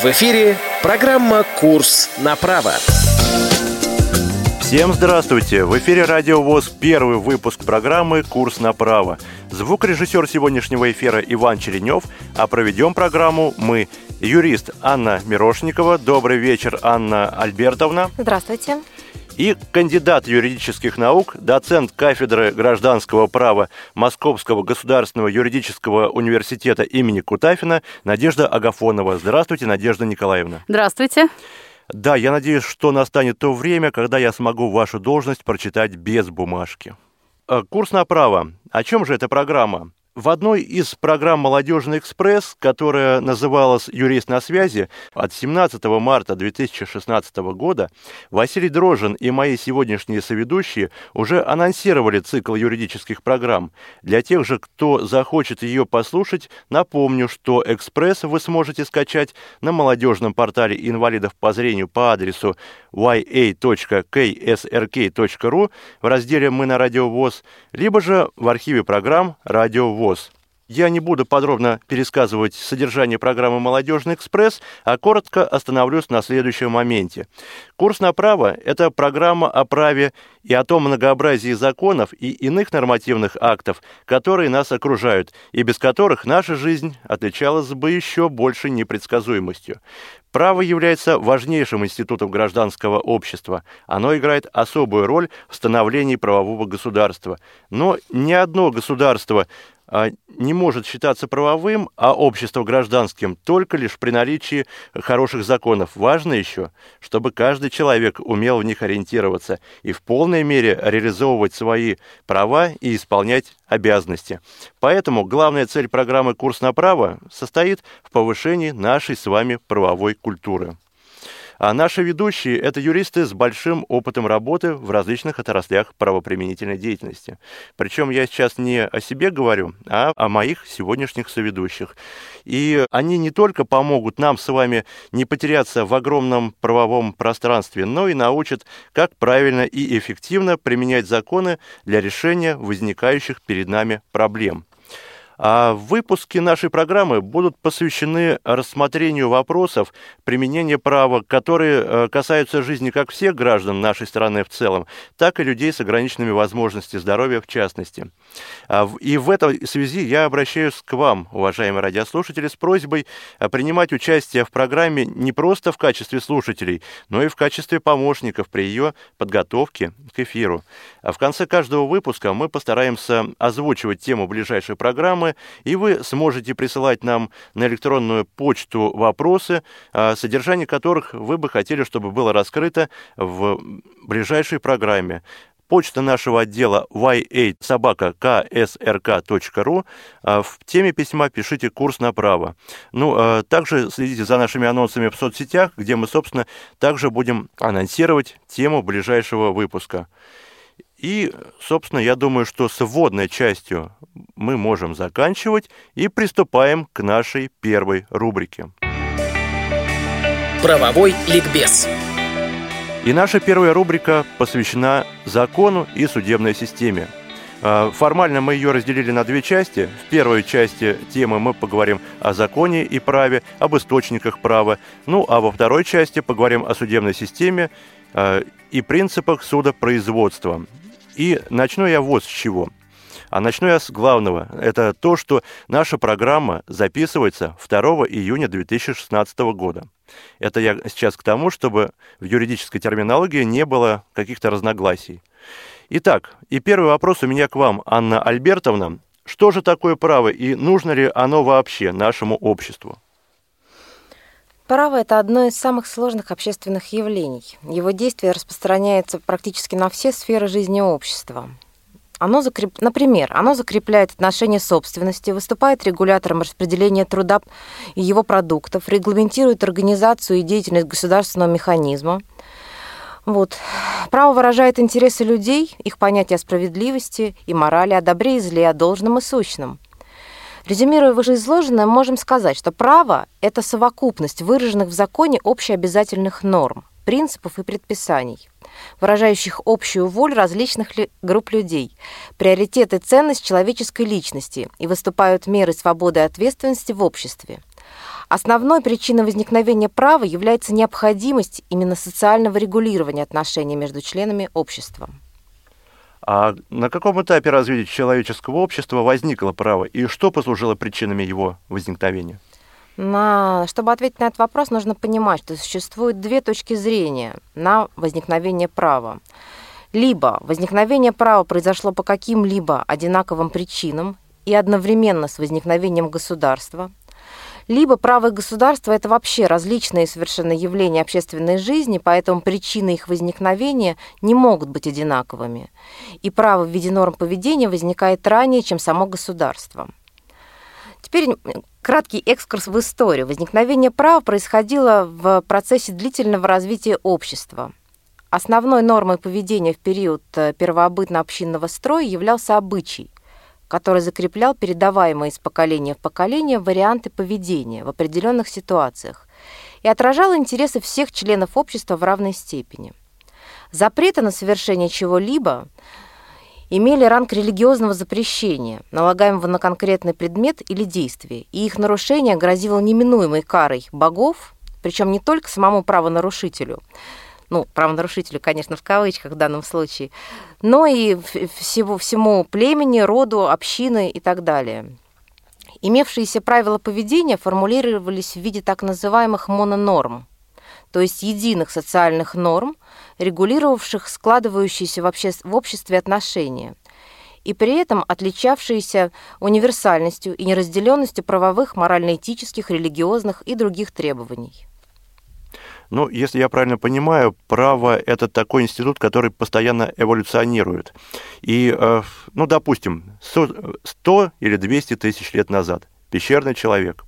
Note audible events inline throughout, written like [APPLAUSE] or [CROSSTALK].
В эфире программа «Курс на право». Всем здравствуйте! В эфире Радио ВОЗ первый выпуск программы «Курс на право». Звукорежиссер сегодняшнего эфира Иван Черенев, а проведем программу мы, юрист Анна Мирошникова. Добрый вечер, Анна Альбертовна. Здравствуйте и кандидат юридических наук, доцент кафедры гражданского права Московского государственного юридического университета имени Кутафина Надежда Агафонова. Здравствуйте, Надежда Николаевна. Здравствуйте. Да, я надеюсь, что настанет то время, когда я смогу вашу должность прочитать без бумажки. Э, курс на право. О чем же эта программа? В одной из программ «Молодежный экспресс», которая называлась «Юрист на связи», от 17 марта 2016 года Василий Дрожин и мои сегодняшние соведущие уже анонсировали цикл юридических программ. Для тех же, кто захочет ее послушать, напомню, что «Экспресс» вы сможете скачать на молодежном портале инвалидов по зрению по адресу ya.ksrk.ru в разделе «Мы на радио ВОЗ», либо же в архиве программ «Радио ВОЗ». ВОЗ. Я не буду подробно пересказывать содержание программы «Молодежный экспресс», а коротко остановлюсь на следующем моменте. Курс на право – это программа о праве и о том многообразии законов и иных нормативных актов, которые нас окружают, и без которых наша жизнь отличалась бы еще большей непредсказуемостью. Право является важнейшим институтом гражданского общества. Оно играет особую роль в становлении правового государства. Но ни одно государство не может считаться правовым, а общество гражданским только лишь при наличии хороших законов. Важно еще, чтобы каждый человек умел в них ориентироваться и в полной мере реализовывать свои права и исполнять обязанности. Поэтому главная цель программы «Курс на право» состоит в повышении нашей с вами правовой культуры. А наши ведущие – это юристы с большим опытом работы в различных отраслях правоприменительной деятельности. Причем я сейчас не о себе говорю, а о моих сегодняшних соведущих. И они не только помогут нам с вами не потеряться в огромном правовом пространстве, но и научат, как правильно и эффективно применять законы для решения возникающих перед нами проблем. А выпуски нашей программы будут посвящены рассмотрению вопросов применения права, которые э, касаются жизни как всех граждан нашей страны в целом, так и людей с ограниченными возможностями здоровья в частности. А и в этой связи я обращаюсь к вам, уважаемые радиослушатели, с просьбой э, принимать участие в программе не просто в качестве слушателей, но и в качестве помощников при ее подготовке к эфиру. А в конце каждого выпуска мы постараемся озвучивать тему ближайшей программы, программы, и вы сможете присылать нам на электронную почту вопросы, содержание которых вы бы хотели, чтобы было раскрыто в ближайшей программе. Почта нашего отдела y8собака.ksrk.ru. А, в теме письма пишите «Курс направо». Ну, а, также следите за нашими анонсами в соцсетях, где мы, собственно, также будем анонсировать тему ближайшего выпуска. И, собственно, я думаю, что с вводной частью мы можем заканчивать и приступаем к нашей первой рубрике. Правовой ликбез. И наша первая рубрика посвящена закону и судебной системе. А, формально мы ее разделили на две части. В первой части темы мы поговорим о законе и праве, об источниках права. Ну, а во второй части поговорим о судебной системе а, и принципах судопроизводства. И начну я вот с чего. А начну я с главного. Это то, что наша программа записывается 2 июня 2016 года. Это я сейчас к тому, чтобы в юридической терминологии не было каких-то разногласий. Итак, и первый вопрос у меня к вам, Анна Альбертовна. Что же такое право и нужно ли оно вообще нашему обществу? Право – это одно из самых сложных общественных явлений. Его действие распространяется практически на все сферы жизни общества. Оно закреп... Например, оно закрепляет отношения собственности, выступает регулятором распределения труда и его продуктов, регламентирует организацию и деятельность государственного механизма. Вот. Право выражает интересы людей, их понятия о справедливости и морали, о добре и зле, о должном и сущном – Резюмируя вышеизложенное, можем сказать, что право – это совокупность выраженных в законе общеобязательных норм, принципов и предписаний, выражающих общую волю различных групп людей, приоритеты и ценность человеческой личности и выступают меры свободы и ответственности в обществе. Основной причиной возникновения права является необходимость именно социального регулирования отношений между членами общества. А на каком этапе развития человеческого общества возникло право и что послужило причинами его возникновения? Чтобы ответить на этот вопрос, нужно понимать, что существует две точки зрения на возникновение права. Либо возникновение права произошло по каким-либо одинаковым причинам и одновременно с возникновением государства, либо право и государство – это вообще различные совершенно явления общественной жизни, поэтому причины их возникновения не могут быть одинаковыми. И право в виде норм поведения возникает ранее, чем само государство. Теперь краткий экскурс в историю. Возникновение права происходило в процессе длительного развития общества. Основной нормой поведения в период э, первобытно-общинного строя являлся обычай, который закреплял передаваемые из поколения в поколение варианты поведения в определенных ситуациях и отражал интересы всех членов общества в равной степени. Запреты на совершение чего-либо имели ранг религиозного запрещения, налагаемого на конкретный предмет или действие, и их нарушение грозило неминуемой карой богов, причем не только самому правонарушителю, ну, правонарушителю, конечно, в кавычках в данном случае, но и всего, всему племени, роду, общины и так далее. Имевшиеся правила поведения формулировались в виде так называемых мононорм, то есть единых социальных норм, регулировавших складывающиеся в, обще... в обществе отношения, и при этом отличавшиеся универсальностью и неразделенностью правовых, морально-этических, религиозных и других требований. Ну, если я правильно понимаю, право – это такой институт, который постоянно эволюционирует. И, э, ну, допустим, 100 или 200 тысяч лет назад пещерный человек.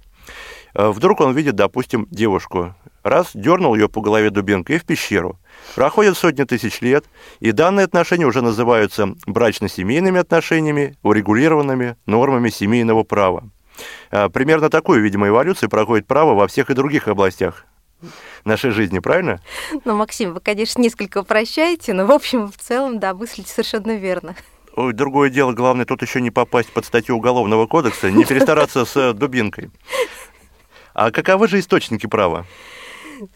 Э, вдруг он видит, допустим, девушку. Раз, дернул ее по голове дубинкой и в пещеру. Проходят сотни тысяч лет, и данные отношения уже называются брачно-семейными отношениями, урегулированными нормами семейного права. Э, примерно такую, видимо, эволюцию проходит право во всех и других областях нашей жизни, правильно? Ну, Максим, вы, конечно, несколько упрощаете, но, в общем, в целом, да, мыслите совершенно верно. Ой, другое дело, главное тут еще не попасть под статью Уголовного кодекса, не перестараться с э, дубинкой. А каковы же источники права?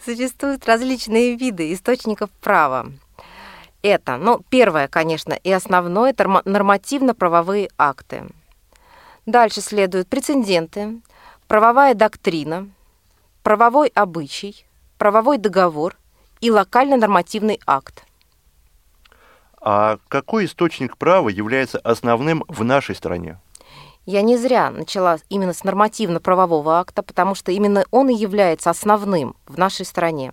Существуют различные виды источников права. Это, ну, первое, конечно, и основное, это нормативно-правовые акты. Дальше следуют прецеденты, правовая доктрина, правовой обычай, правовой договор и локально-нормативный акт. А какой источник права является основным в нашей стране? Я не зря начала именно с нормативно-правового акта, потому что именно он и является основным в нашей стране.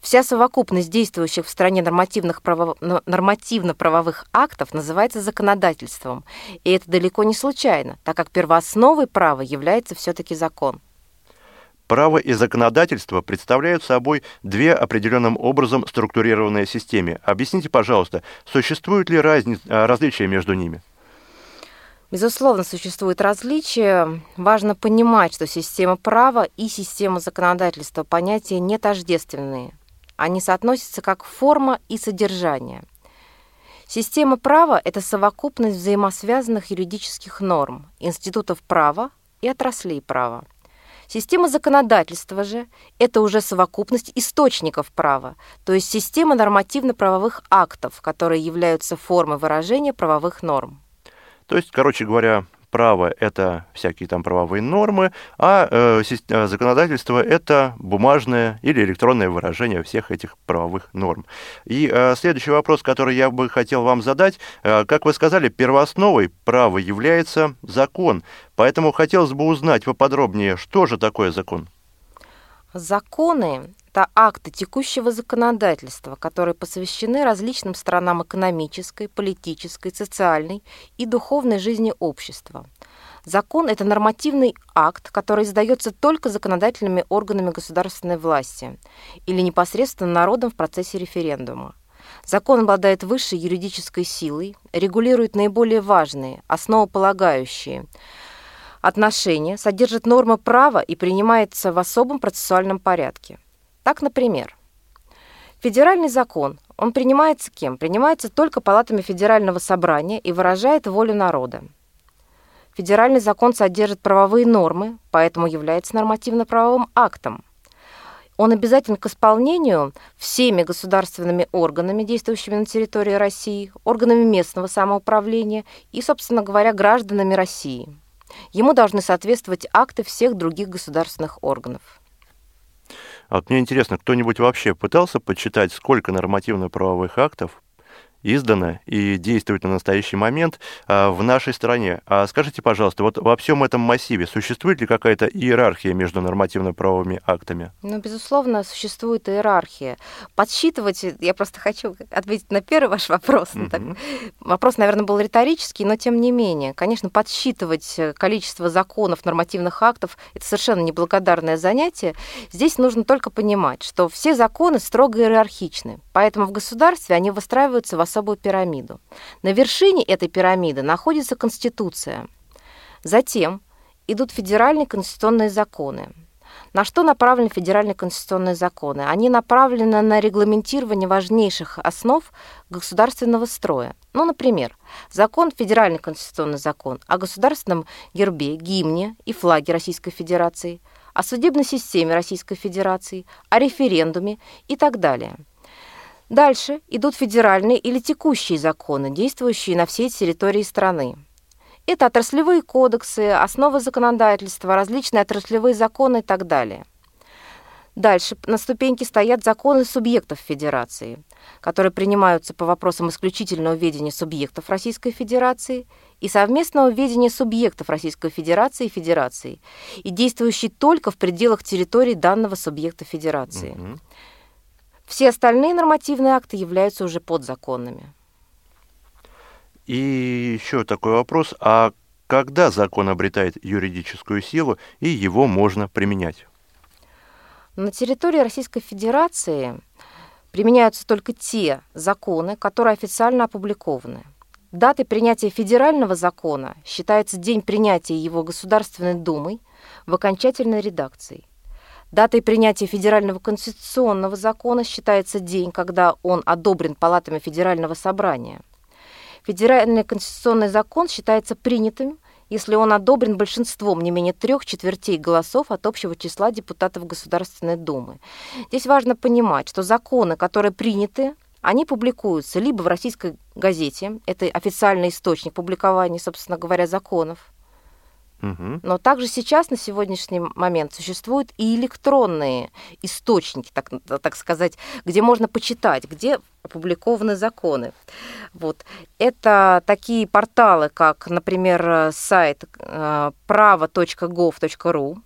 Вся совокупность действующих в стране нормативных право... нормативно-правовых актов называется законодательством. И это далеко не случайно, так как первоосновой права является все-таки закон. Право и законодательство представляют собой две определенным образом структурированные системы. Объясните, пожалуйста, существуют ли разни... А, различия между ними? Безусловно, существуют различия. Важно понимать, что система права и система законодательства понятия не тождественные. Они соотносятся как форма и содержание. Система права – это совокупность взаимосвязанных юридических норм, институтов права и отраслей права. Система законодательства же – это уже совокупность источников права, то есть система нормативно-правовых актов, которые являются формой выражения правовых норм. То есть, короче говоря, право – это всякие там правовые нормы, а э, э, законодательство – это бумажное или электронное выражение всех этих правовых норм. И э, следующий вопрос, который я бы хотел вам задать, э, как вы сказали, первоосновой права является закон, поэтому хотелось бы узнать поподробнее, что же такое закон? Законы – это акты текущего законодательства, которые посвящены различным сторонам экономической, политической, социальной и духовной жизни общества. Закон – это нормативный акт, который издается только законодательными органами государственной власти или непосредственно народом в процессе референдума. Закон обладает высшей юридической силой, регулирует наиболее важные, основополагающие отношения, содержит нормы права и принимается в особом процессуальном порядке. Так, например, федеральный закон, он принимается кем? Принимается только палатами Федерального собрания и выражает волю народа. Федеральный закон содержит правовые нормы, поэтому является нормативно-правовым актом. Он обязателен к исполнению всеми государственными органами, действующими на территории России, органами местного самоуправления и, собственно говоря, гражданами России. Ему должны соответствовать акты всех других государственных органов. А вот мне интересно, кто-нибудь вообще пытался подсчитать, сколько нормативно-правовых актов издано и действует на настоящий момент а, в нашей стране. А скажите, пожалуйста, вот во всем этом массиве существует ли какая-то иерархия между нормативно-правовыми актами? Ну, безусловно, существует иерархия. Подсчитывать, я просто хочу ответить на первый ваш вопрос. Mm-hmm. Так, вопрос, наверное, был риторический, но тем не менее. Конечно, подсчитывать количество законов, нормативных актов – это совершенно неблагодарное занятие. Здесь нужно только понимать, что все законы строго иерархичны, поэтому в государстве они выстраиваются в особую пирамиду. На вершине этой пирамиды находится Конституция. Затем идут федеральные конституционные законы. На что направлены федеральные конституционные законы? Они направлены на регламентирование важнейших основ государственного строя. Ну, например, закон, федеральный конституционный закон о государственном гербе, гимне и флаге Российской Федерации, о судебной системе Российской Федерации, о референдуме и так далее – Дальше идут федеральные или текущие законы, действующие на всей территории страны. Это отраслевые кодексы, основы законодательства, различные отраслевые законы и так далее. Дальше на ступеньке стоят законы субъектов Федерации, которые принимаются по вопросам исключительного ведения субъектов Российской Федерации и совместного ведения субъектов Российской Федерации и Федерации, и действующие только в пределах территории данного субъекта Федерации. Mm-hmm. Все остальные нормативные акты являются уже подзаконными. И еще такой вопрос, а когда закон обретает юридическую силу и его можно применять? На территории Российской Федерации применяются только те законы, которые официально опубликованы. Датой принятия федерального закона считается день принятия его Государственной Думой в окончательной редакции – Датой принятия федерального конституционного закона считается день, когда он одобрен палатами Федерального собрания. Федеральный конституционный закон считается принятым, если он одобрен большинством не менее трех четвертей голосов от общего числа депутатов Государственной Думы. Здесь важно понимать, что законы, которые приняты, они публикуются либо в российской газете, это официальный источник публикования, собственно говоря, законов, но также сейчас, на сегодняшний момент, существуют и электронные источники, так, так сказать, где можно почитать, где опубликованы законы. Вот. Это такие порталы, как, например, сайт э, право.gov.ru.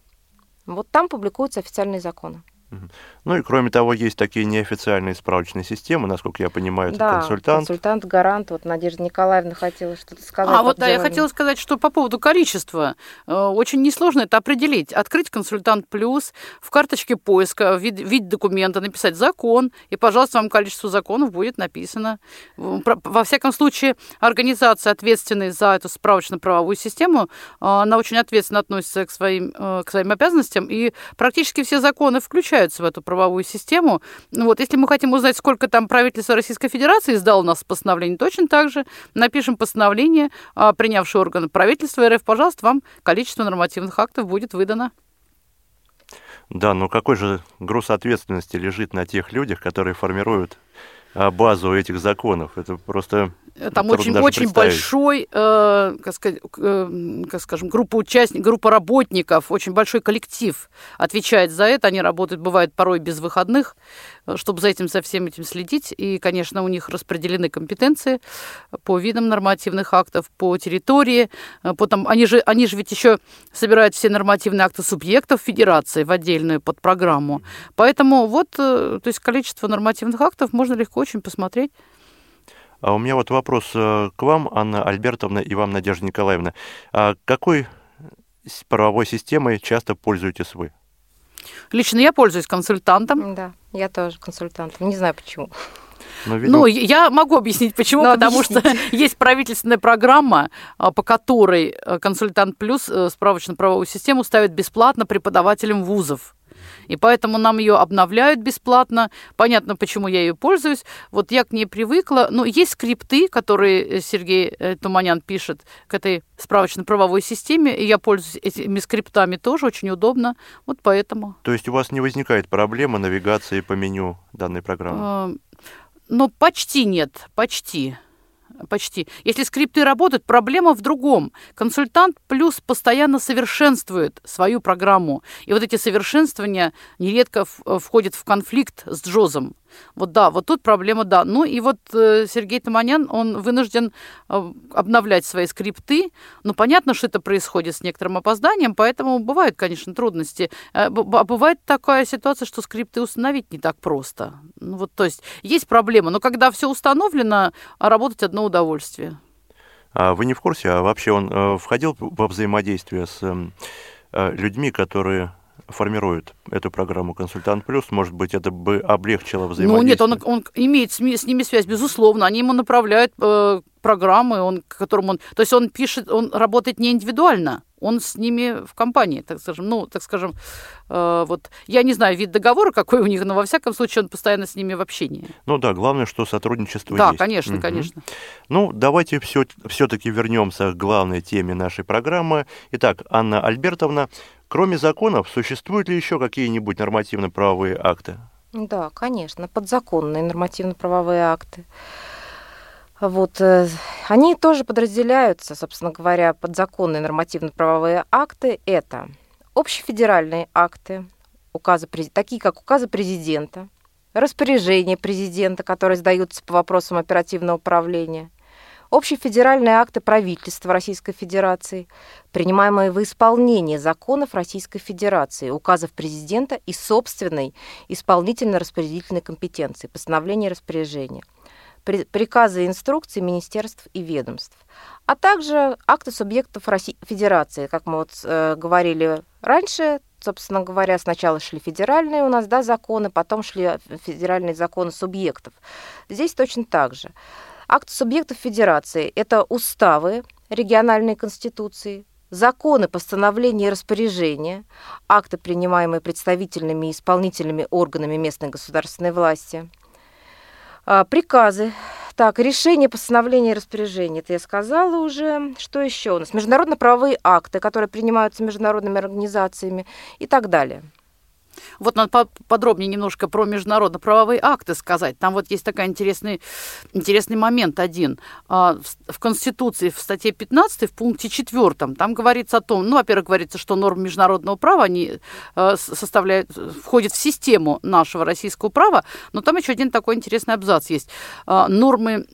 Вот там публикуются официальные законы. Ну и кроме того, есть такие неофициальные справочные системы, насколько я понимаю, это да, консультант. консультант, гарант. Вот Надежда Николаевна хотела что-то сказать. А вот да, я хотела сказать, что по поводу количества. Э, очень несложно это определить. Открыть консультант плюс, в карточке поиска, вид, вид документа, написать закон, и, пожалуйста, вам количество законов будет написано. Во всяком случае, организация, ответственная за эту справочно-правовую систему, э, она очень ответственно относится к своим, э, к своим обязанностям, и практически все законы включают включаются в эту правовую систему. Ну вот, если мы хотим узнать, сколько там правительство Российской Федерации издало у нас постановлений, точно так же напишем постановление, а, принявший орган правительства РФ, пожалуйста, вам количество нормативных актов будет выдано. Да, но какой же груз ответственности лежит на тех людях, которые формируют а, базу этих законов? Это просто там очень, очень большой, э, как, сказать, э, как скажем, группа участников, группа работников, очень большой коллектив отвечает за это. Они работают, бывает, порой без выходных, э, чтобы за этим, за всем этим следить. И, конечно, у них распределены компетенции по видам нормативных актов, по территории. Э, потом, они, же, они же ведь еще собирают все нормативные акты субъектов федерации в отдельную подпрограмму. Поэтому вот, э, то есть количество нормативных актов можно легко очень посмотреть. А у меня вот вопрос э, к вам, Анна Альбертовна, и вам, Надежда Николаевна. А какой правовой системой часто пользуетесь вы? Лично я пользуюсь консультантом. Да, я тоже консультантом. Не знаю почему. Но, видимо... Ну, я могу объяснить, почему. Но потому объясните. что [LAUGHS] есть правительственная программа, а, по которой э, консультант плюс э, справочно-правовую систему ставит бесплатно преподавателям вузов. И поэтому нам ее обновляют бесплатно. Понятно, почему я ее пользуюсь. Вот я к ней привыкла. Но есть скрипты, которые э, Сергей э, Туманян пишет к этой справочно-правовой системе, и я пользуюсь этими скриптами тоже, очень удобно. Вот поэтому. То есть у вас не возникает проблемы навигации по меню данной программы? Ну, почти нет, почти почти. Если скрипты работают, проблема в другом. Консультант плюс постоянно совершенствует свою программу. И вот эти совершенствования нередко входят в конфликт с Джозом. Вот да, вот тут проблема, да. Ну и вот э, Сергей Таманян, он вынужден э, обновлять свои скрипты. Ну, понятно, что это происходит с некоторым опозданием, поэтому бывают, конечно, трудности. Э, а бывает такая ситуация, что скрипты установить не так просто. Ну, вот, то есть есть проблема, но когда все установлено, работать одно удовольствие. А вы не в курсе, а вообще он э, входил во взаимодействие с эм, э, людьми, которые формирует эту программу «Консультант Плюс», может быть, это бы облегчило взаимодействие? Ну нет, он, он имеет с, с ними связь, безусловно. Они ему направляют э, программы, он, которым он... То есть он пишет, он работает не индивидуально, он с ними в компании, так скажем. Ну, так скажем, э, вот я не знаю вид договора, какой у них, но во всяком случае он постоянно с ними в общении. Ну да, главное, что сотрудничество да, есть. Да, конечно, угу. конечно. Ну, давайте все, все-таки вернемся к главной теме нашей программы. Итак, Анна Альбертовна, кроме законов, существуют ли еще какие-нибудь нормативно-правовые акты? Да, конечно, подзаконные нормативно-правовые акты. Вот, э, они тоже подразделяются, собственно говоря, под законные нормативно-правовые акты. Это общефедеральные акты, указы, такие как указы президента, распоряжения президента, которые сдаются по вопросам оперативного управления, общефедеральные акты правительства Российской Федерации, принимаемые в исполнение законов Российской Федерации, указов президента и собственной исполнительно-распорядительной компетенции, постановления и распоряжения – приказы и инструкции министерств и ведомств, а также акты субъектов России, Федерации, как мы вот э, говорили раньше, собственно говоря, сначала шли федеральные у нас да, законы, потом шли федеральные законы субъектов. Здесь точно так же. Акты субъектов Федерации – это уставы, региональные конституции, законы, постановления и распоряжения, акты, принимаемые представительными и исполнительными органами местной государственной власти – приказы. Так, решение, постановление распоряжение. Это я сказала уже. Что еще у нас? Международно-правовые акты, которые принимаются международными организациями и так далее. Вот надо подробнее немножко про международно-правовые акты сказать. Там вот есть такой интересный, интересный момент один. А, в Конституции в статье 15 в пункте 4 там говорится о том, ну, во-первых, говорится, что нормы международного права, они э, составляют, входят в систему нашего российского права, но там еще один такой интересный абзац есть. А, нормы,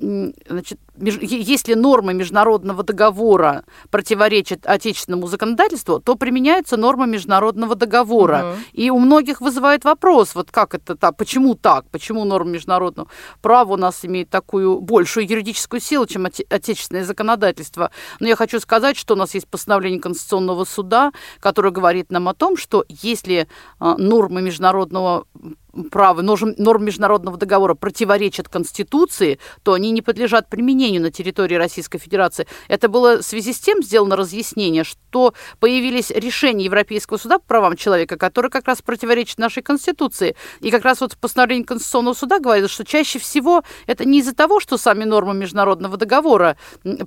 значит, если нормы международного договора противоречат отечественному законодательству, то применяются нормы международного договора. Угу. И у многих вызывает вопрос, вот как это так, почему так, почему нормы международного права у нас имеют такую большую юридическую силу, чем отечественное законодательство. Но я хочу сказать, что у нас есть постановление Конституционного суда, которое говорит нам о том, что если а, нормы международного права, норм, норм международного договора противоречат Конституции, то они не подлежат применению на территории Российской Федерации. Это было в связи с тем сделано разъяснение, что появились решения Европейского суда по правам человека, которые как раз противоречат нашей Конституции. И как раз вот в постановлении Конституционного суда говорится, что чаще всего это не из-за того, что сами нормы международного договора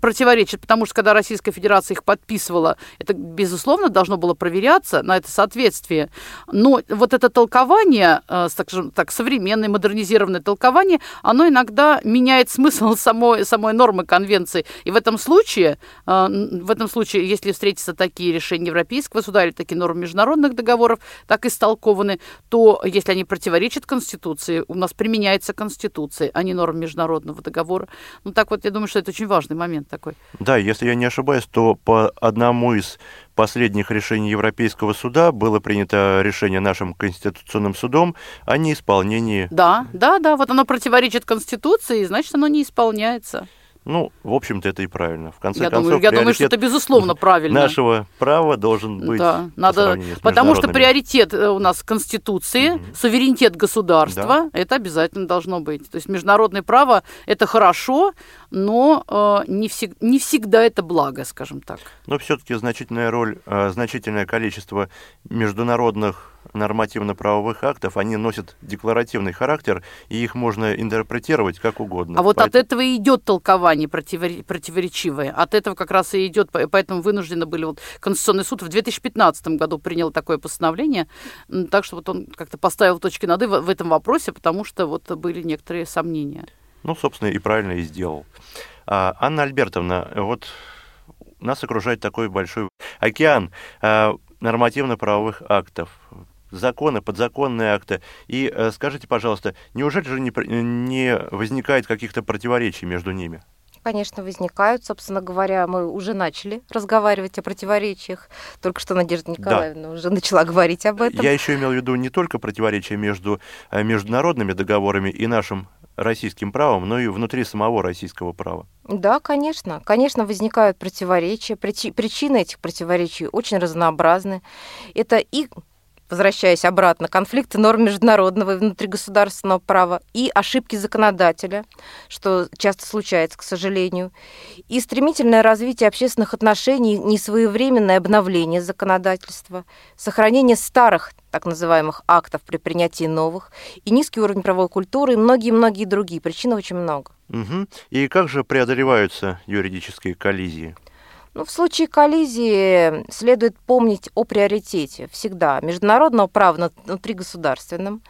противоречат, потому что когда Российская Федерация их подписывала, это, безусловно, должно было проверяться на это соответствие. Но вот это толкование э, скажем так, современное, модернизированное толкование, оно иногда меняет смысл самой, самой нормы конвенции. И в этом случае, э, в этом случае, если встретятся такие решения Европейского суда или такие нормы международных договоров, так истолкованы, то если они противоречат Конституции, у нас применяется Конституция, а не норм международного договора. Ну так вот, я думаю, что это очень важный момент такой. Да, если я не ошибаюсь, то по одному из последних решений Европейского суда было принято решение нашим Конституционным судом о неисполнении. Да, да, да, вот оно противоречит Конституции, значит, оно не исполняется. Ну, в общем-то, это и правильно. В конце я концов, думаю, я думаю, что это безусловно правильно. Нашего права должен быть. Да, надо, потому что приоритет э, у нас Конституции, угу. суверенитет государства, да. это обязательно должно быть. То есть международное право это хорошо, но э, не, всег, не всегда это благо, скажем так. Но все-таки значительная роль, э, значительное количество международных нормативно-правовых актов, они носят декларативный характер, и их можно интерпретировать как угодно. А вот Поэтому... от этого и идет толкование противоречивое. От этого как раз и идет, поэтому вынуждены были. Вот Конституционный суд в 2015 году принял такое постановление, так что вот он как-то поставил точки над «и» в этом вопросе, потому что вот были некоторые сомнения. Ну, собственно, и правильно и сделал. А, Анна Альбертовна, вот нас окружает такой большой океан а, нормативно-правовых актов законы, подзаконные акты. И э, скажите, пожалуйста, неужели же не, не возникает каких-то противоречий между ними? Конечно, возникают. Собственно говоря, мы уже начали разговаривать о противоречиях. Только что Надежда Николаевна да. уже начала говорить об этом. Я еще имел в виду не только противоречия между э, международными договорами и нашим российским правом, но и внутри самого российского права. Да, конечно. Конечно, возникают противоречия. Причины этих противоречий очень разнообразны. Это и возвращаясь обратно, конфликты норм международного и внутригосударственного права и ошибки законодателя, что часто случается, к сожалению, и стремительное развитие общественных отношений, несвоевременное обновление законодательства, сохранение старых так называемых актов при принятии новых, и низкий уровень правовой культуры, и многие-многие другие. Причин очень много. Угу. И как же преодолеваются юридические коллизии? Ну, в случае коллизии следует помнить о приоритете всегда международного права над внутригосударственным,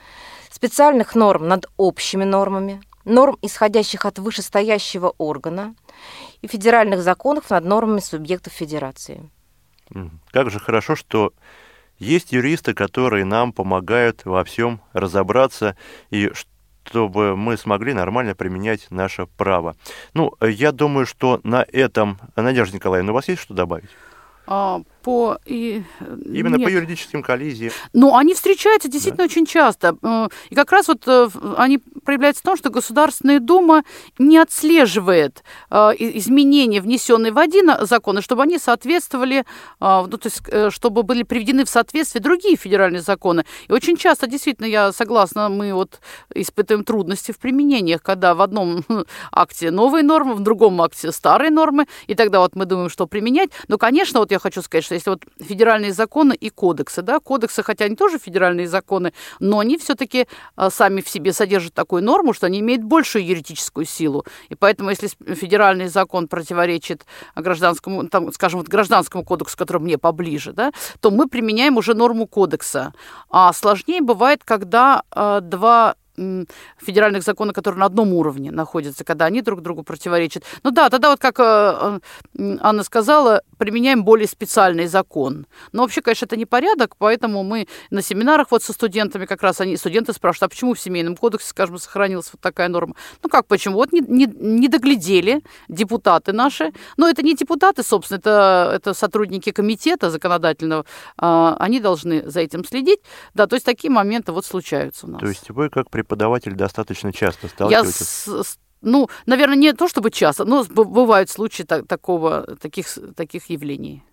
специальных норм над общими нормами, норм, исходящих от вышестоящего органа, и федеральных законов над нормами субъектов федерации. Как же хорошо, что есть юристы, которые нам помогают во всем разобраться и чтобы мы смогли нормально применять наше право. Ну, я думаю, что на этом, Надежда Николаевна, у вас есть что добавить? По... И... Именно Нет. по юридическим коллизиям. Ну, они встречаются действительно да. очень часто. Э, и как раз вот э, они проявляются в том, что Государственная Дума не отслеживает э, изменения, внесенные в один закон, чтобы они соответствовали, ну, то есть, чтобы были приведены в соответствие другие федеральные законы. И очень часто, действительно, я согласна, мы вот испытываем трудности в применениях, когда в одном [LAUGHS] акте новые нормы, в другом акте старые нормы, и тогда вот мы думаем, что применять. Но, конечно, вот я хочу сказать, что если вот федеральные законы и кодексы, да, кодексы, хотя они тоже федеральные законы, но они все-таки а, сами в себе содержат такую норму, что они имеют большую юридическую силу. И поэтому, если федеральный закон противоречит гражданскому, там, скажем, вот гражданскому кодексу, который мне поближе, да, то мы применяем уже норму кодекса. А сложнее бывает, когда э, два федеральных законов, которые на одном уровне находятся, когда они друг другу противоречат. Ну да, тогда вот как э, э, Анна сказала, применяем более специальный закон. Но вообще, конечно, это не порядок, поэтому мы на семинарах вот со студентами как раз они, студенты спрашивают, а почему в Семейном кодексе, скажем, сохранилась вот такая норма? Ну как почему? Вот не, не, не доглядели депутаты наши, но это не депутаты, собственно, это, это сотрудники комитета законодательного, а, они должны за этим следить. Да, то есть такие моменты вот случаются у нас. То есть вы как преподаватель достаточно часто сталкиваетесь? Я с, ну, наверное, не то чтобы часто, но бывают случаи так, такого, таких, таких явлений.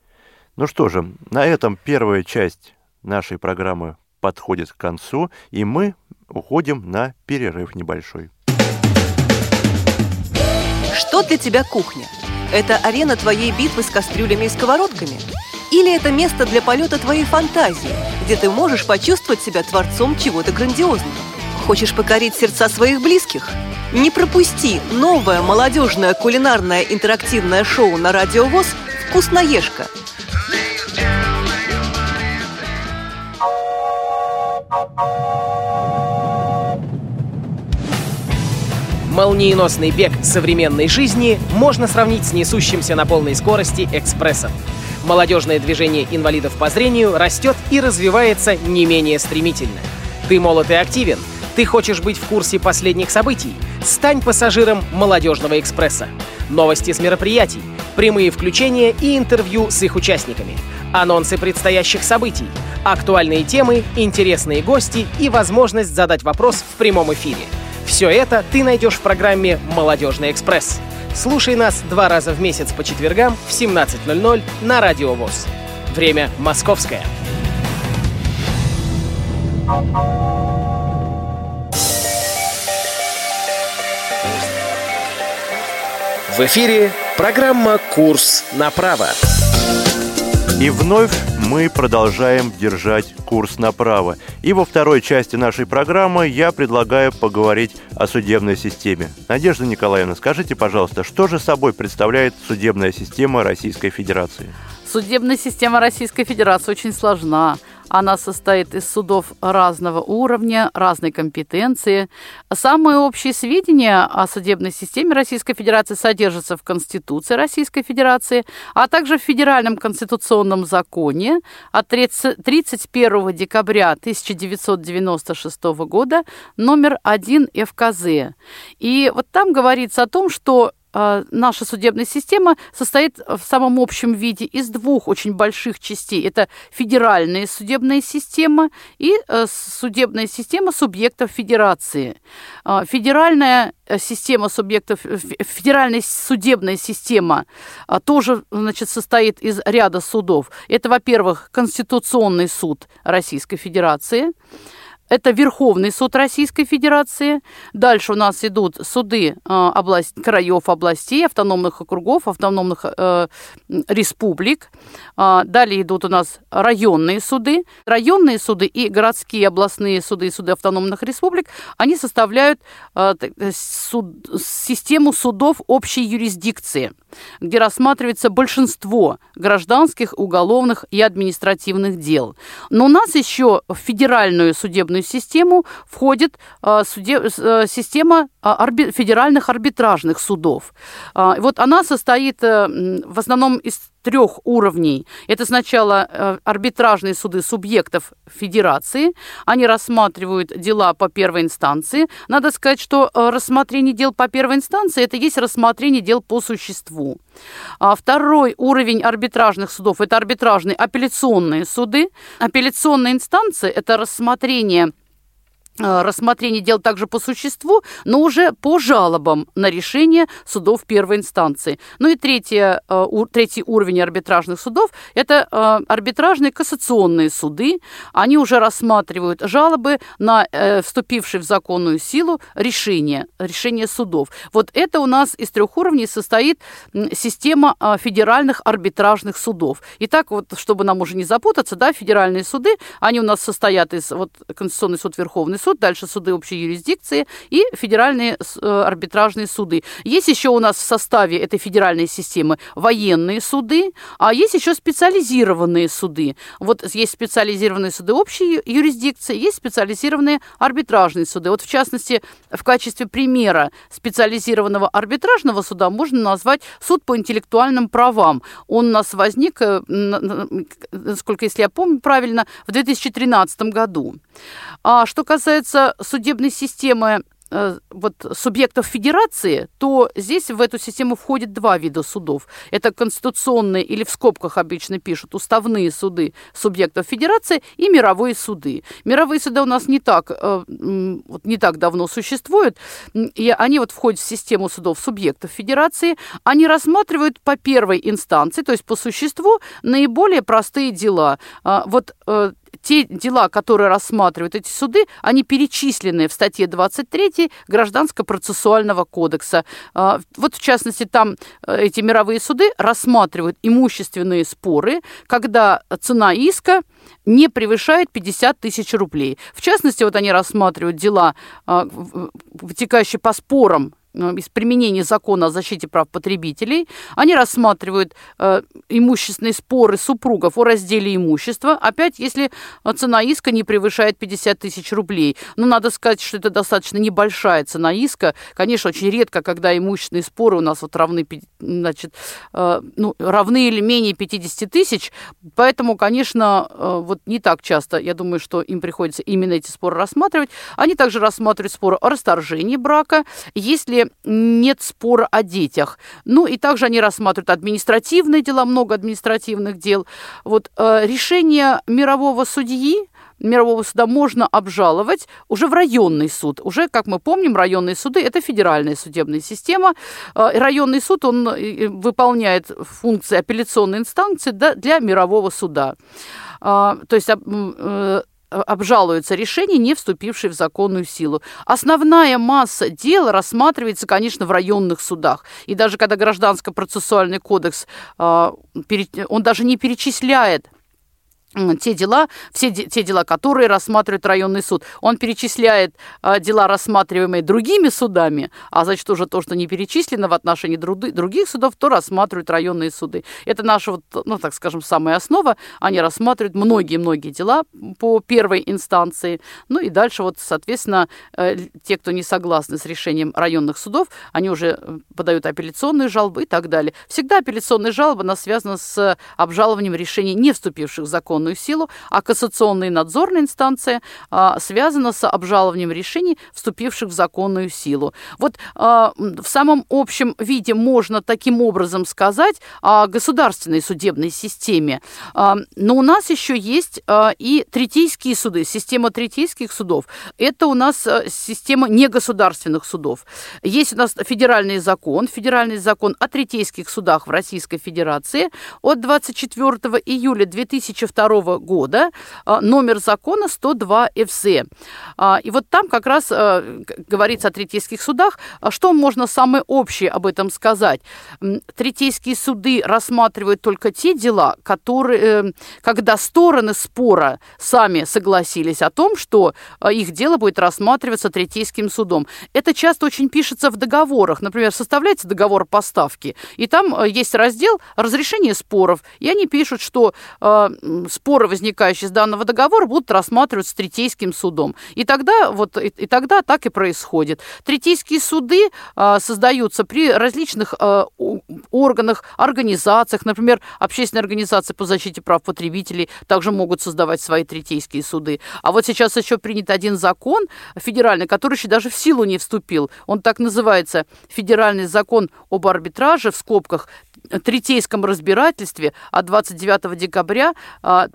Ну что же, на этом первая часть нашей программы подходит к концу, и мы уходим на перерыв небольшой. Что для тебя кухня? Это арена твоей битвы с кастрюлями и сковородками? Или это место для полета твоей фантазии, где ты можешь почувствовать себя творцом чего-то грандиозного? Хочешь покорить сердца своих близких? Не пропусти новое молодежное кулинарное интерактивное шоу на Радио ВОЗ «Вкусноежка». Молниеносный бег современной жизни можно сравнить с несущимся на полной скорости экспрессом. Молодежное движение инвалидов по зрению растет и развивается не менее стремительно. Ты молод и активен – ты хочешь быть в курсе последних событий? Стань пассажиром «Молодежного экспресса». Новости с мероприятий, прямые включения и интервью с их участниками, анонсы предстоящих событий, актуальные темы, интересные гости и возможность задать вопрос в прямом эфире. Все это ты найдешь в программе «Молодежный экспресс». Слушай нас два раза в месяц по четвергам в 17.00 на Радио ВОЗ. Время московское. В эфире программа «Курс на право». И вновь мы продолжаем держать курс направо. И во второй части нашей программы я предлагаю поговорить о судебной системе. Надежда Николаевна, скажите, пожалуйста, что же собой представляет судебная система Российской Федерации? Судебная система Российской Федерации очень сложна. Она состоит из судов разного уровня, разной компетенции. Самые общие сведения о судебной системе Российской Федерации содержатся в Конституции Российской Федерации, а также в Федеральном конституционном законе от 31 декабря 1996 года номер 1 ФКЗ. И вот там говорится о том, что наша судебная система состоит в самом общем виде из двух очень больших частей. Это федеральная судебная система и э, судебная система субъектов федерации. А, федеральная э, система субъектов, федеральная судебная система а, тоже значит, состоит из ряда судов. Это, во-первых, Конституционный суд Российской Федерации – это Верховный суд Российской Федерации. Дальше у нас идут суды э, область, краев, областей, автономных округов, автономных э, республик. Э, далее идут у нас районные суды. Районные суды и городские областные суды и суды автономных республик, они составляют э, суд, систему судов общей юрисдикции, где рассматривается большинство гражданских, уголовных и административных дел. Но у нас еще в федеральную судебную судебную систему входит а, судеб... Э, система а, арби... федеральных арбитражных судов. А, вот она состоит э, в основном из трех уровней. Это сначала э, арбитражные суды субъектов федерации. Они рассматривают дела по первой инстанции. Надо сказать, что рассмотрение дел по первой инстанции – это есть рассмотрение дел по существу. А второй уровень арбитражных судов – это арбитражные апелляционные суды. Апелляционные инстанции – это рассмотрение Э, рассмотрение дел также по существу, но уже по жалобам на решение судов первой инстанции. Ну и третье, э, третий уровень арбитражных судов – это э, арбитражные кассационные суды. Они уже рассматривают жалобы на вступившие в законную силу решения, решения судов. Вот это у нас из трех уровней состоит система федеральных арбитражных судов. Итак, вот чтобы нам уже не запутаться, да, федеральные суды, они у нас состоят из вот, Конституционный суд, Верховный суд, суд, дальше суды общей юрисдикции и федеральные э, арбитражные суды. Есть еще у нас в составе этой федеральной системы военные суды, а есть еще специализированные суды. Вот есть специализированные суды общей юрисдикции, есть специализированные арбитражные суды. Вот в частности, в качестве примера специализированного арбитражного суда можно назвать суд по интеллектуальным правам. Он у нас возник, э, насколько если я помню правильно, в 2013 году. А что касается судебной системы Э, вот, субъектов федерации, то здесь в эту систему входит два вида судов. Это конституционные или в скобках обычно пишут уставные суды субъектов федерации и мировые суды. Мировые суды у нас не так, э, вот не так давно существуют, и они вот входят в систему судов субъектов федерации. Они рассматривают по первой инстанции, то есть по существу, наиболее простые дела. А, вот э, те дела, которые рассматривают эти суды, они перечислены в статье 23 Гражданско-процессуального кодекса. А, вот, в частности, там э, эти мировые суды рассматривают имущественные споры, когда цена иска не превышает 50 тысяч рублей. В частности, вот они рассматривают дела, а, вытекающие по спорам из применения закона о защите прав потребителей. Они рассматривают э, имущественные споры супругов о разделе имущества, опять если цена иска не превышает 50 тысяч рублей. Но надо сказать, что это достаточно небольшая цена иска. Конечно, очень редко, когда имущественные споры у нас вот равны, значит, э, ну, равны или менее 50 тысяч, поэтому, конечно, э, вот не так часто, я думаю, что им приходится именно эти споры рассматривать. Они также рассматривают споры о расторжении брака, если нет спора о детях. Ну и также они рассматривают административные дела, много административных дел. Вот э, решение мирового судьи мирового суда можно обжаловать уже в районный суд. Уже, как мы помним, районные суды – это федеральная судебная система. Э, районный суд, он э, выполняет функции апелляционной инстанции для мирового суда. То есть обжалуются решения, не вступившие в законную силу. Основная масса дел рассматривается, конечно, в районных судах. И даже когда Гражданско-процессуальный кодекс, он даже не перечисляет те дела, все те дела, которые рассматривает районный суд. Он перечисляет а, дела, рассматриваемые другими судами, а значит, уже то, что не перечислено в отношении других судов, то рассматривают районные суды. Это наша, вот, ну, так скажем, самая основа. Они рассматривают многие-многие дела по первой инстанции. Ну и дальше, вот, соответственно, э, те, кто не согласны с решением районных судов, они уже э, подают апелляционные жалобы и так далее. Всегда апелляционная жалоба, она связана с обжалованием решений, не вступивших в закон законную силу, а кассационная и надзорная инстанция а, связана с обжалованием решений, вступивших в законную силу. Вот а, в самом общем виде можно таким образом сказать о государственной судебной системе. А, но у нас еще есть а, и третейские суды, система третейских судов. Это у нас а, система негосударственных судов. Есть у нас федеральный закон, федеральный закон о третейских судах в Российской Федерации от 24 июля 2002 1992 года, а, номер закона 102 ФЗ. А, и вот там как раз а, говорится о третейских судах. Что можно самое общее об этом сказать? Третейские суды рассматривают только те дела, которые, э, когда стороны спора сами согласились о том, что их дело будет рассматриваться третейским судом. Это часто очень пишется в договорах. Например, составляется договор поставки, и там есть раздел «Разрешение споров», и они пишут, что споры, возникающие с данного договора, будут рассматриваться третейским судом. И тогда, вот, и, и тогда так и происходит. Третейские суды а, создаются при различных а, органах, организациях, например, общественные организации по защите прав потребителей также могут создавать свои третейские суды. А вот сейчас еще принят один закон федеральный, который еще даже в силу не вступил. Он так называется «Федеральный закон об арбитраже» в скобках третейском разбирательстве от 29 декабря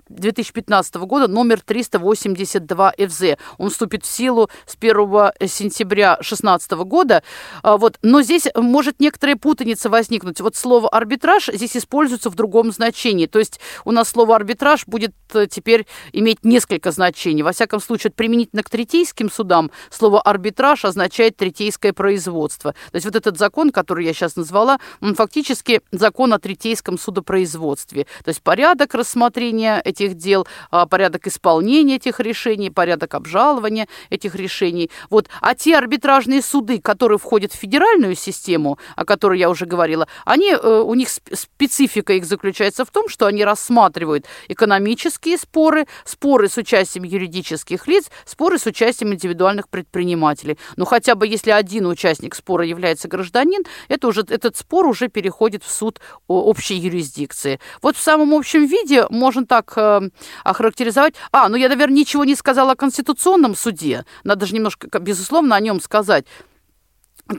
2015 а, года номер 382 ФЗ. Он вступит в силу с 1 сентября 2016 года. А, вот. Но здесь может некоторая путаница возникнуть. Вот слово «арбитраж» здесь используется в другом значении. То есть у нас слово «арбитраж» будет э, теперь иметь несколько значений. Во всяком случае, применительно к третейским судам слово «арбитраж» означает третейское производство. То есть вот этот закон, который я сейчас назвала, он фактически закон о третейском судопроизводстве. То есть порядок рассмотрения этих дел, а, порядок исполнения этих решений, порядок обжалования этих решений. Вот. А те арбитражные суды, которые входят в федеральную систему, о которой я уже говорила, они, э, у них специфика их заключается в том, что они рассматривают экономические споры, споры с участием юридических лиц, споры с участием индивидуальных предпринимателей. Но хотя бы если один участник спора является гражданин, это уже, этот спор уже переходит в суд суд общей юрисдикции. Вот в самом общем виде можно так э, охарактеризовать. А, ну я, наверное, ничего не сказала о Конституционном суде. Надо же немножко, безусловно, о нем сказать.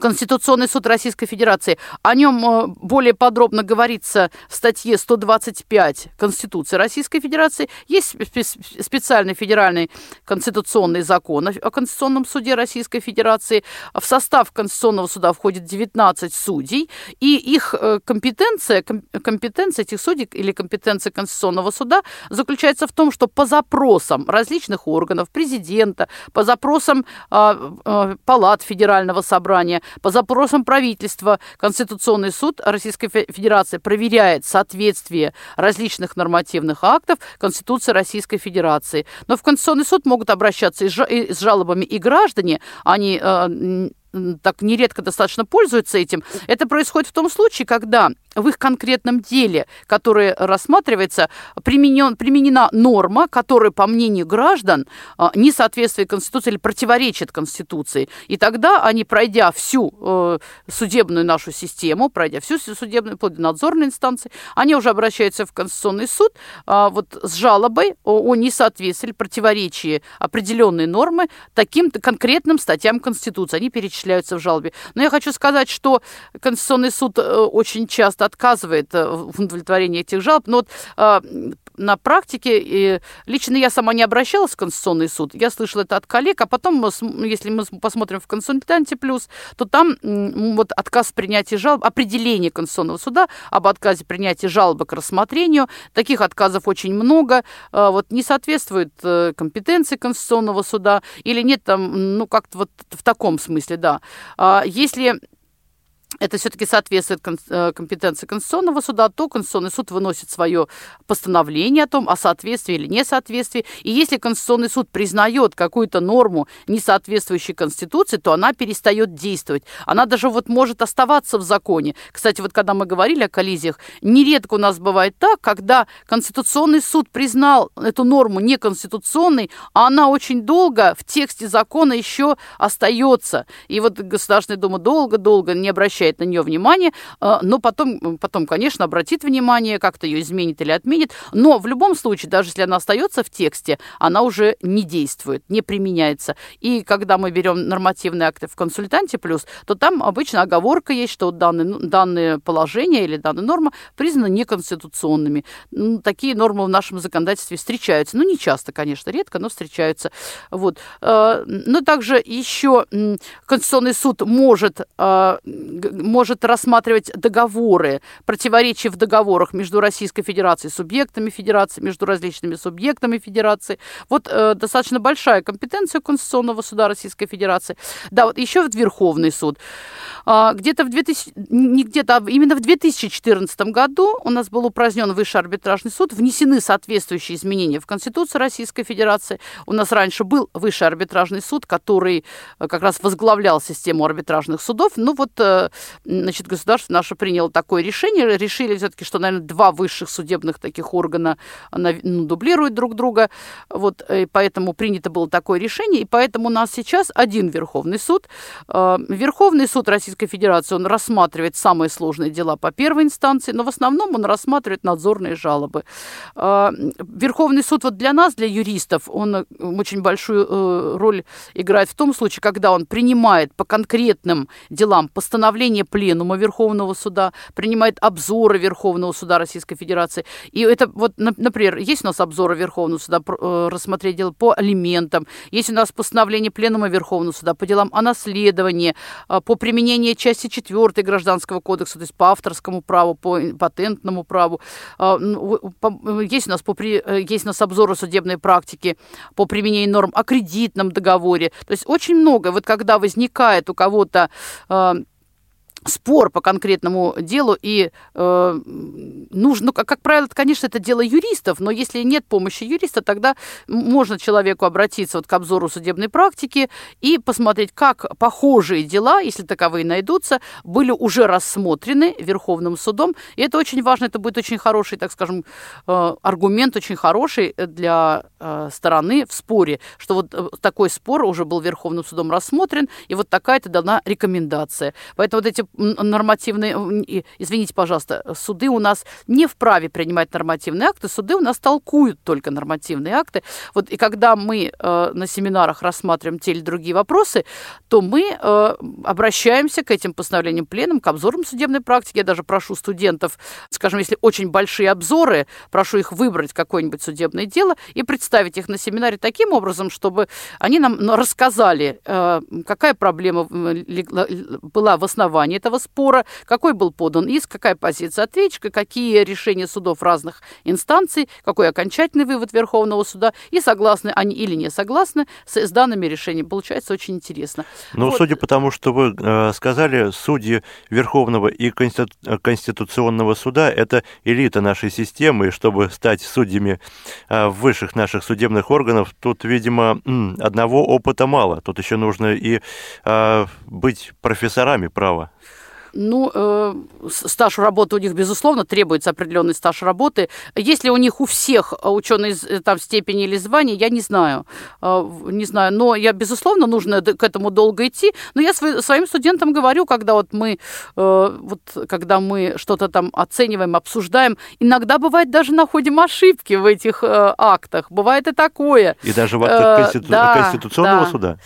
Конституционный суд Российской Федерации. О нем э, более подробно говорится в статье 125 Конституции Российской Федерации. Есть специальный федеральный конституционный закон о Конституционном суде Российской Федерации. В состав Конституционного суда входит 19 судей, и их э, компетенция, компетенция этих судей или компетенция Конституционного суда заключается в том, что по запросам различных органов, президента, по запросам э, палат Федерального собрания, по запросам правительства Конституционный суд Российской Федерации проверяет соответствие различных нормативных актов Конституции Российской Федерации. Но в Конституционный суд могут обращаться и с жалобами и граждане, они э, так нередко достаточно пользуются этим. Это происходит в том случае, когда в их конкретном деле, которое рассматривается, применен, применена норма, которая, по мнению граждан, а, не соответствует Конституции или противоречит Конституции. И тогда они, пройдя всю э, судебную нашу систему, пройдя всю судебную, вплоть до надзорной инстанции, они уже обращаются в Конституционный суд а, вот, с жалобой о несоответствии или противоречии определенной нормы таким конкретным статьям Конституции. Они перечисляются в жалобе. Но я хочу сказать, что Конституционный суд э, очень часто отказывает э, в удовлетворении этих жалоб. Но вот, а, на практике, и лично я сама не обращалась в Конституционный суд, я слышала это от коллег, а потом, если мы посмотрим в консультанте плюс, то там вот отказ принятия жалоб, определение Конституционного суда об отказе принятия жалобы к рассмотрению, таких отказов очень много, а, вот не соответствует э, компетенции Конституционного суда или нет там, ну как-то вот в таком смысле, да. А если это все-таки соответствует э, компетенции Конституционного суда, то Конституционный суд выносит свое постановление о том, о соответствии или несоответствии. И если Конституционный суд признает какую-то норму, не соответствующей Конституции, то она перестает действовать. Она даже вот может оставаться в законе. Кстати, вот когда мы говорили о коллизиях, нередко у нас бывает так, когда Конституционный суд признал эту норму неконституционной, а она очень долго в тексте закона еще остается. И вот Государственная Дума долго-долго не обращает обращает на нее внимание, э, но потом, потом, конечно, обратит внимание, как-то ее изменит или отменит. Но в любом случае, даже если она остается в тексте, она уже не действует, не применяется. И когда мы берем нормативные акты в консультанте плюс, то там обычно оговорка есть, что данные, ну, данные положения или данная норма признаны неконституционными. Ну, такие нормы в нашем законодательстве встречаются. Ну, не часто, конечно, редко, но встречаются. Вот. Э, но также еще Конституционный суд может э, может рассматривать договоры, противоречия в договорах между Российской Федерацией, субъектами Федерации, между различными субъектами Федерации. Вот э, достаточно большая компетенция Конституционного суда Российской Федерации. Да, вот еще в Верховный суд. А, где-то в 2000, не где-то, а именно в 2014 году у нас был упразднен Высший арбитражный суд, внесены соответствующие изменения в Конституцию Российской Федерации. У нас раньше был Высший арбитражный суд, который э, как раз возглавлял систему арбитражных судов. Ну вот, э, значит, государство наше приняло такое решение, решили все-таки, что, наверное, два высших судебных таких органа ну, дублируют друг друга. Вот, и поэтому принято было такое решение, и поэтому у нас сейчас один Верховный суд. Э, Верховный суд Российской Федерации он рассматривает самые сложные дела по первой инстанции, но в основном он рассматривает надзорные жалобы. А, Верховный суд вот для нас, для юристов, он э, очень большую э, роль играет в том случае, когда он принимает по конкретным делам постановление Пленума Верховного суда, принимает обзоры Верховного суда Российской Федерации. И это вот, например, есть у нас обзоры Верховного суда э, рассмотреть дело по алиментам, есть у нас постановление Пленума Верховного суда по делам о наследовании, по применению части 4 Гражданского кодекса, то есть по авторскому праву, по патентному праву. А, есть у нас, по, э, есть у нас обзоры судебной практики по применению норм о кредитном договоре. То есть очень много. Вот когда возникает у кого-то а, спор по конкретному делу, и э, нужно, ну, как, как правило, конечно, это дело юристов, но если нет помощи юриста, тогда можно человеку обратиться вот к обзору судебной практики и посмотреть, как похожие дела, если таковые найдутся, были уже рассмотрены Верховным судом. И это очень важно, это будет очень хороший, так скажем, э, аргумент, очень хороший для э, стороны в споре, что вот э, такой спор уже был Верховным судом рассмотрен, и вот такая-то дана рекомендация. Поэтому вот эти нормативные, извините, пожалуйста, суды у нас не вправе принимать нормативные акты, суды у нас толкуют только нормативные акты. Вот и когда мы э, на семинарах рассматриваем те или другие вопросы, то мы э, обращаемся к этим постановлениям пленам, к обзорам судебной практики. Я даже прошу студентов, скажем, если очень большие обзоры, прошу их выбрать какое-нибудь судебное дело и представить их на семинаре таким образом, чтобы они нам ну, рассказали, э, какая проблема была в основании этого спора, какой был подан иск, какая позиция ответчика, какие решения судов разных инстанций, какой окончательный вывод Верховного суда, и согласны они или не согласны с, с данными решениями. Получается очень интересно. Ну, вот. судя по тому, что вы э, сказали, судьи Верховного и Конститу... Конституционного суда – это элита нашей системы, и чтобы стать судьями э, высших наших судебных органов, тут, видимо, одного опыта мало. Тут еще нужно и э, быть профессорами права. Ну, э, стаж работы у них, безусловно, требуется определенный стаж работы. Если у них у всех ученые э, там степени или звания, я не знаю. Э, не знаю, но я, безусловно, нужно к этому долго идти. Но я своим студентам говорю, когда вот мы, э, вот, когда мы что-то там оцениваем, обсуждаем, иногда бывает даже находим ошибки в этих э, актах. Бывает и такое. И даже в актах э, конститу... да, Конституционного да. суда?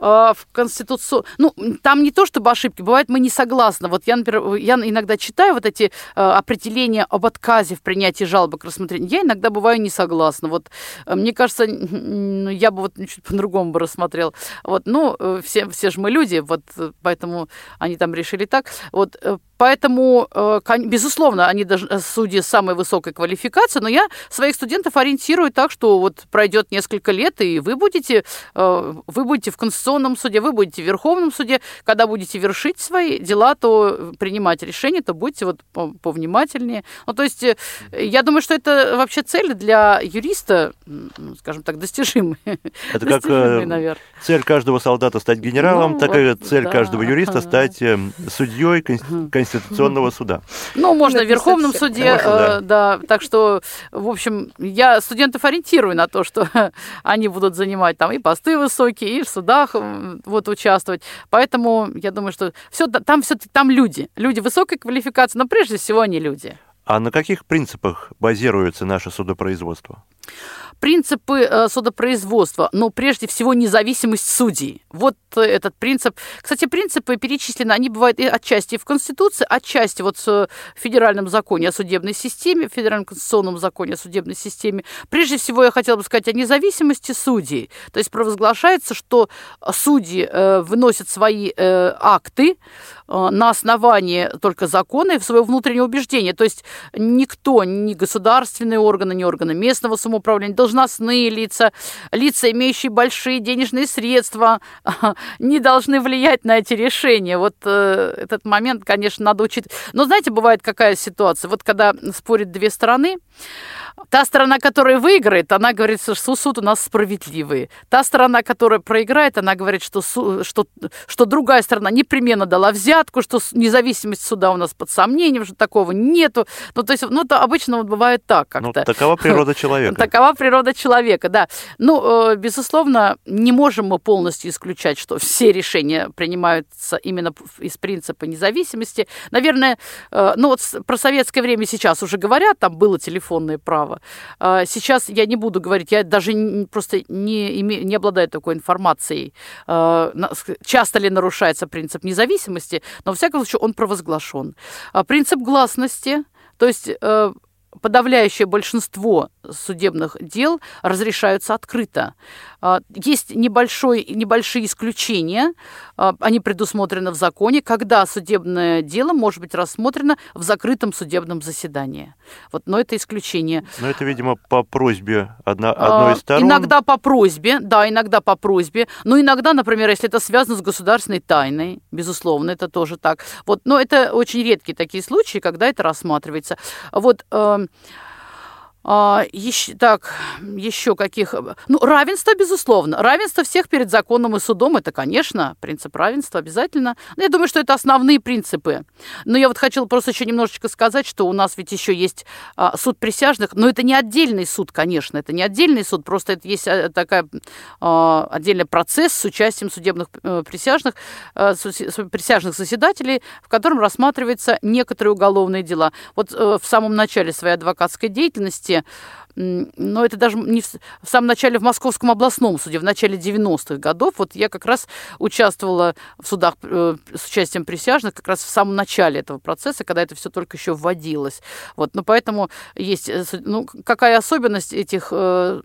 В Конституцию... Ну, там не то чтобы ошибки, бывает мы не согласны. Вот я, например, я иногда читаю вот эти определения об отказе в принятии жалобы к рассмотрению. Я иногда бываю не согласна. Вот мне кажется, я бы вот чуть по-другому бы рассмотрел. Вот, ну, все, все же мы люди, вот поэтому они там решили так. Вот Поэтому, э, безусловно, они даже э, судьи самой высокой квалификацией, но я своих студентов ориентирую так, что вот пройдет несколько лет, и вы будете, э, вы будете в Конституционном суде, вы будете в Верховном суде. Когда будете вершить свои дела, то принимать решения, то будьте вот повнимательнее. Ну, то есть, я думаю, что это вообще цель для юриста, скажем так, достижимая. Это как наверное. цель каждого солдата стать генералом, ну, такая вот, цель да. каждого юриста стать судьей Конституционного Конституционного суда. Ну, можно в Верховном суде, можно, да. да. Так что, в общем, я студентов ориентирую на то, что [LAUGHS] они будут занимать там и посты высокие, и в судах вот участвовать. Поэтому я думаю, что все там все там люди, люди высокой квалификации, но прежде всего они люди. А на каких принципах базируется наше судопроизводство? Принципы э, судопроизводства, но прежде всего независимость судей. Вот э, этот принцип. Кстати, принципы перечислены, они бывают и отчасти в Конституции, отчасти вот в федеральном законе о судебной системе, в федеральном конституционном законе о судебной системе. Прежде всего, я хотела бы сказать о независимости судей. То есть провозглашается, что судьи э, выносят свои акты, Э, на основании только закона и в свое внутреннее убеждение. То есть никто, ни государственные органы, ни органы местного самоуправления, должностные лица, лица, имеющие большие денежные средства, [LAUGHS] не должны влиять на эти решения. Вот э, этот момент, конечно, надо учитывать. Но знаете, бывает какая ситуация? Вот когда спорят две стороны, Та сторона, которая выиграет, она говорит, что суд у нас справедливый. Та сторона, которая проиграет, она говорит, что, что, что другая сторона непременно дала взятку, что независимость суда у нас под сомнением, что такого нету. Ну, то есть, ну, это обычно вот бывает так ну, как-то. Ну, такова природа человека. [LAUGHS] Такова природа человека, да. Ну, э, безусловно, не можем мы полностью исключать, что все решения принимаются именно из принципа независимости. Наверное, э, ну, вот про советское время сейчас уже говорят, там было телефонное право, права. А, сейчас я не буду говорить, я даже просто не, име, не обладаю такой информацией, а, часто ли нарушается принцип независимости, но, во всяком случае, он провозглашен. А, принцип гласности, то есть э, подавляющее большинство судебных дел разрешаются открыто. А, есть небольшой, небольшие исключения, а, они предусмотрены в законе, когда судебное дело может быть рассмотрено в закрытом судебном заседании. Вот, но это исключение. Но это, видимо, по просьбе одна, одной из а, сторон? Иногда по просьбе, да, иногда по просьбе. Но иногда, например, если это связано с государственной тайной, безусловно, это тоже так. Вот, но это очень редкие такие случаи, когда это рассматривается. Вот... А, еще, так, еще каких... Ну, равенство, безусловно. Равенство всех перед законом и судом, это, конечно, принцип равенства обязательно. Но я думаю, что это основные принципы. Но я вот хотела просто еще немножечко сказать, что у нас ведь еще есть а, суд присяжных, но это не отдельный суд, конечно, это не отдельный суд, просто это есть а, такая а, отдельный процесс с участием судебных а, присяжных, а, присяжных заседателей, в котором рассматриваются некоторые уголовные дела. Вот а, в самом начале своей адвокатской деятельности области но это даже не в, в самом начале в Московском областном суде, в начале 90-х годов. Вот я как раз участвовала в судах э, с участием присяжных как раз в самом начале этого процесса, когда это все только еще вводилось. Вот, но поэтому есть, э, ну, какая особенность этих, э,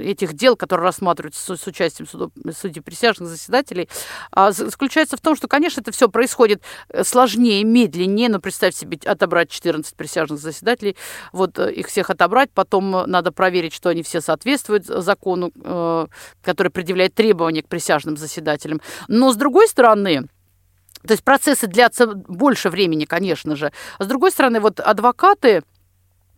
этих дел, которые рассматриваются с, с участием судов, судей присяжных заседателей, а, заключается в том, что, конечно, это все происходит э, сложнее, медленнее, но представьте себе, отобрать 14 присяжных заседателей, вот э, их всех отобрать, потом надо проверить, что они все соответствуют закону, э, который предъявляет требования к присяжным заседателям. Но, с другой стороны, то есть процессы длятся больше времени, конечно же. С другой стороны, вот адвокаты,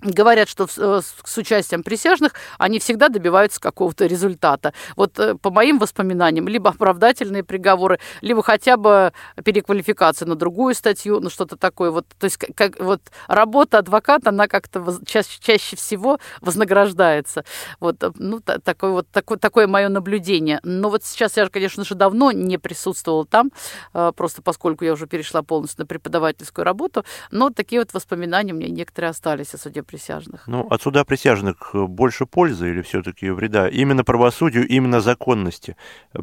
говорят, что э, с участием присяжных они всегда добиваются какого-то результата. Вот э, по моим воспоминаниям, либо оправдательные приговоры, либо хотя бы переквалификация на другую статью, ну что-то такое. Вот, то есть как, вот работа адвоката, она как-то чаще, чаще всего вознаграждается. Вот, э, ну, такое вот такое, такое мое наблюдение. Но вот сейчас я, конечно же, давно не присутствовала там, просто поскольку я уже перешла полностью на преподавательскую работу, но такие вот воспоминания у меня некоторые остались о судебном присяжных. Ну, от суда присяжных больше пользы или все-таки вреда? Именно правосудию, именно законности.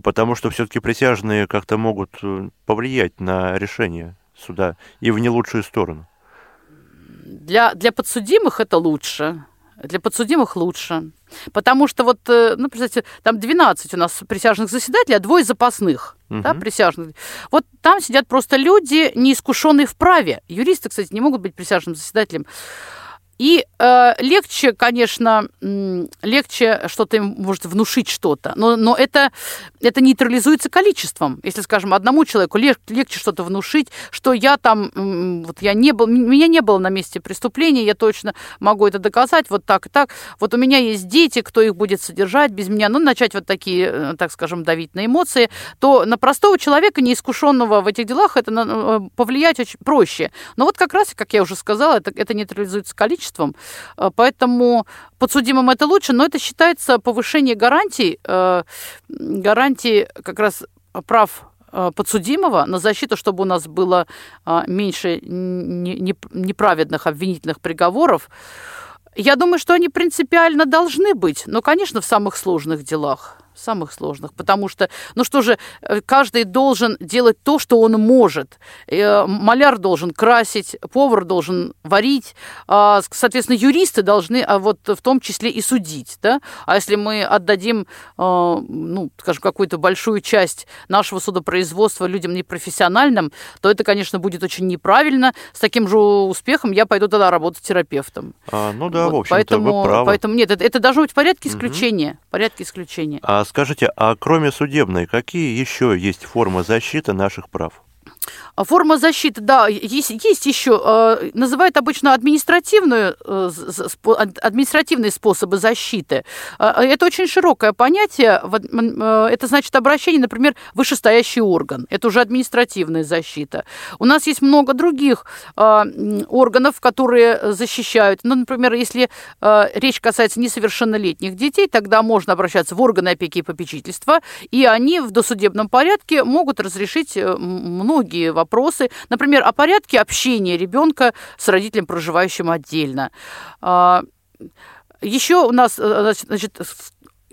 Потому что все-таки присяжные как-то могут э, повлиять на решение суда и в не лучшую сторону. Для, для подсудимых это лучше. Для подсудимых лучше. Потому что вот, э, ну, представьте, там 12 у нас присяжных заседателей, а двое запасных, угу. да, присяжных. Вот там сидят просто люди, неискушенные в праве. Юристы, кстати, не могут быть присяжным заседателем. И э, легче, конечно, легче что-то им может внушить что-то, но, но это, это нейтрализуется количеством. Если, скажем, одному человеку лег, легче что-то внушить, что я там, вот я не был, меня не было на месте преступления, я точно могу это доказать, вот так и так. Вот у меня есть дети, кто их будет содержать без меня, ну, начать вот такие, э, так скажем, давить на эмоции, то на простого человека, неискушенного в этих делах, это э, повлиять очень проще. Но вот как раз, как я уже сказала, это, это нейтрализуется количеством, количеством. Э, поэтому подсудимым это лучше, но это считается повышение гарантий, э, гарантий как раз прав э, подсудимого на защиту, чтобы у нас было меньше неправедных обвинительных приговоров. Я думаю, что они принципиально должны быть, но, конечно, в самых сложных делах самых сложных, потому что, ну что же, э, каждый должен делать то, что он может. Э, маляр должен красить, повар должен варить, а, соответственно, юристы должны а вот в том числе и судить, да? А если мы отдадим, а, ну, скажем, какую-то большую часть нашего судопроизводства людям непрофессиональным, то это, конечно, будет очень неправильно. С таким же успехом я пойду тогда работать терапевтом. А, ну да, вот, в общем-то, поэтому, вы правы. Поэтому нет, это, это должно быть в порядке исключения. Угу. порядке исключения. А скажите, а кроме судебной, какие еще есть формы защиты наших прав? А форма защиты, да, есть, есть еще, э, называют обычно административную, э, административные способы защиты. Э, это очень широкое понятие. Это значит обращение, например, вышестоящий орган. Это уже административная защита. У нас есть много других органов, которые защищают. Ну, например, если речь касается несовершеннолетних детей, тогда можно обращаться в органы опеки и попечительства, и они в досудебном порядке могут разрешить многие вопросы вопросы, например, о порядке общения ребенка с родителем, проживающим отдельно. А, Еще у нас э, значит,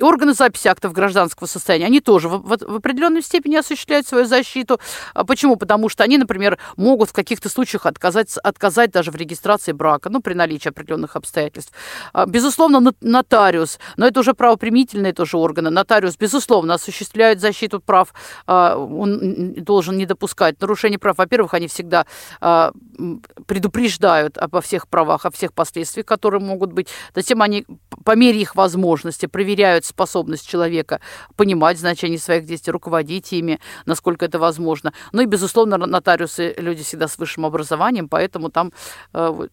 и органы записи актов гражданского состояния, они тоже в, в, в определенной степени осуществляют свою защиту. А почему? Потому что они, например, могут в каких-то случаях отказать, отказать даже в регистрации брака, ну, при наличии определенных обстоятельств. А, безусловно, нотариус, но это уже правоприменительные тоже органы. Нотариус, безусловно, осуществляет защиту прав. А, он должен не допускать нарушений прав. Во-первых, они всегда предупреждают обо всех правах, о всех последствиях, которые могут быть. Затем они по мере их возможности проверяют способность человека понимать значение своих действий, руководить ими, насколько это возможно. Ну и, безусловно, нотариусы люди всегда с высшим образованием, поэтому там э,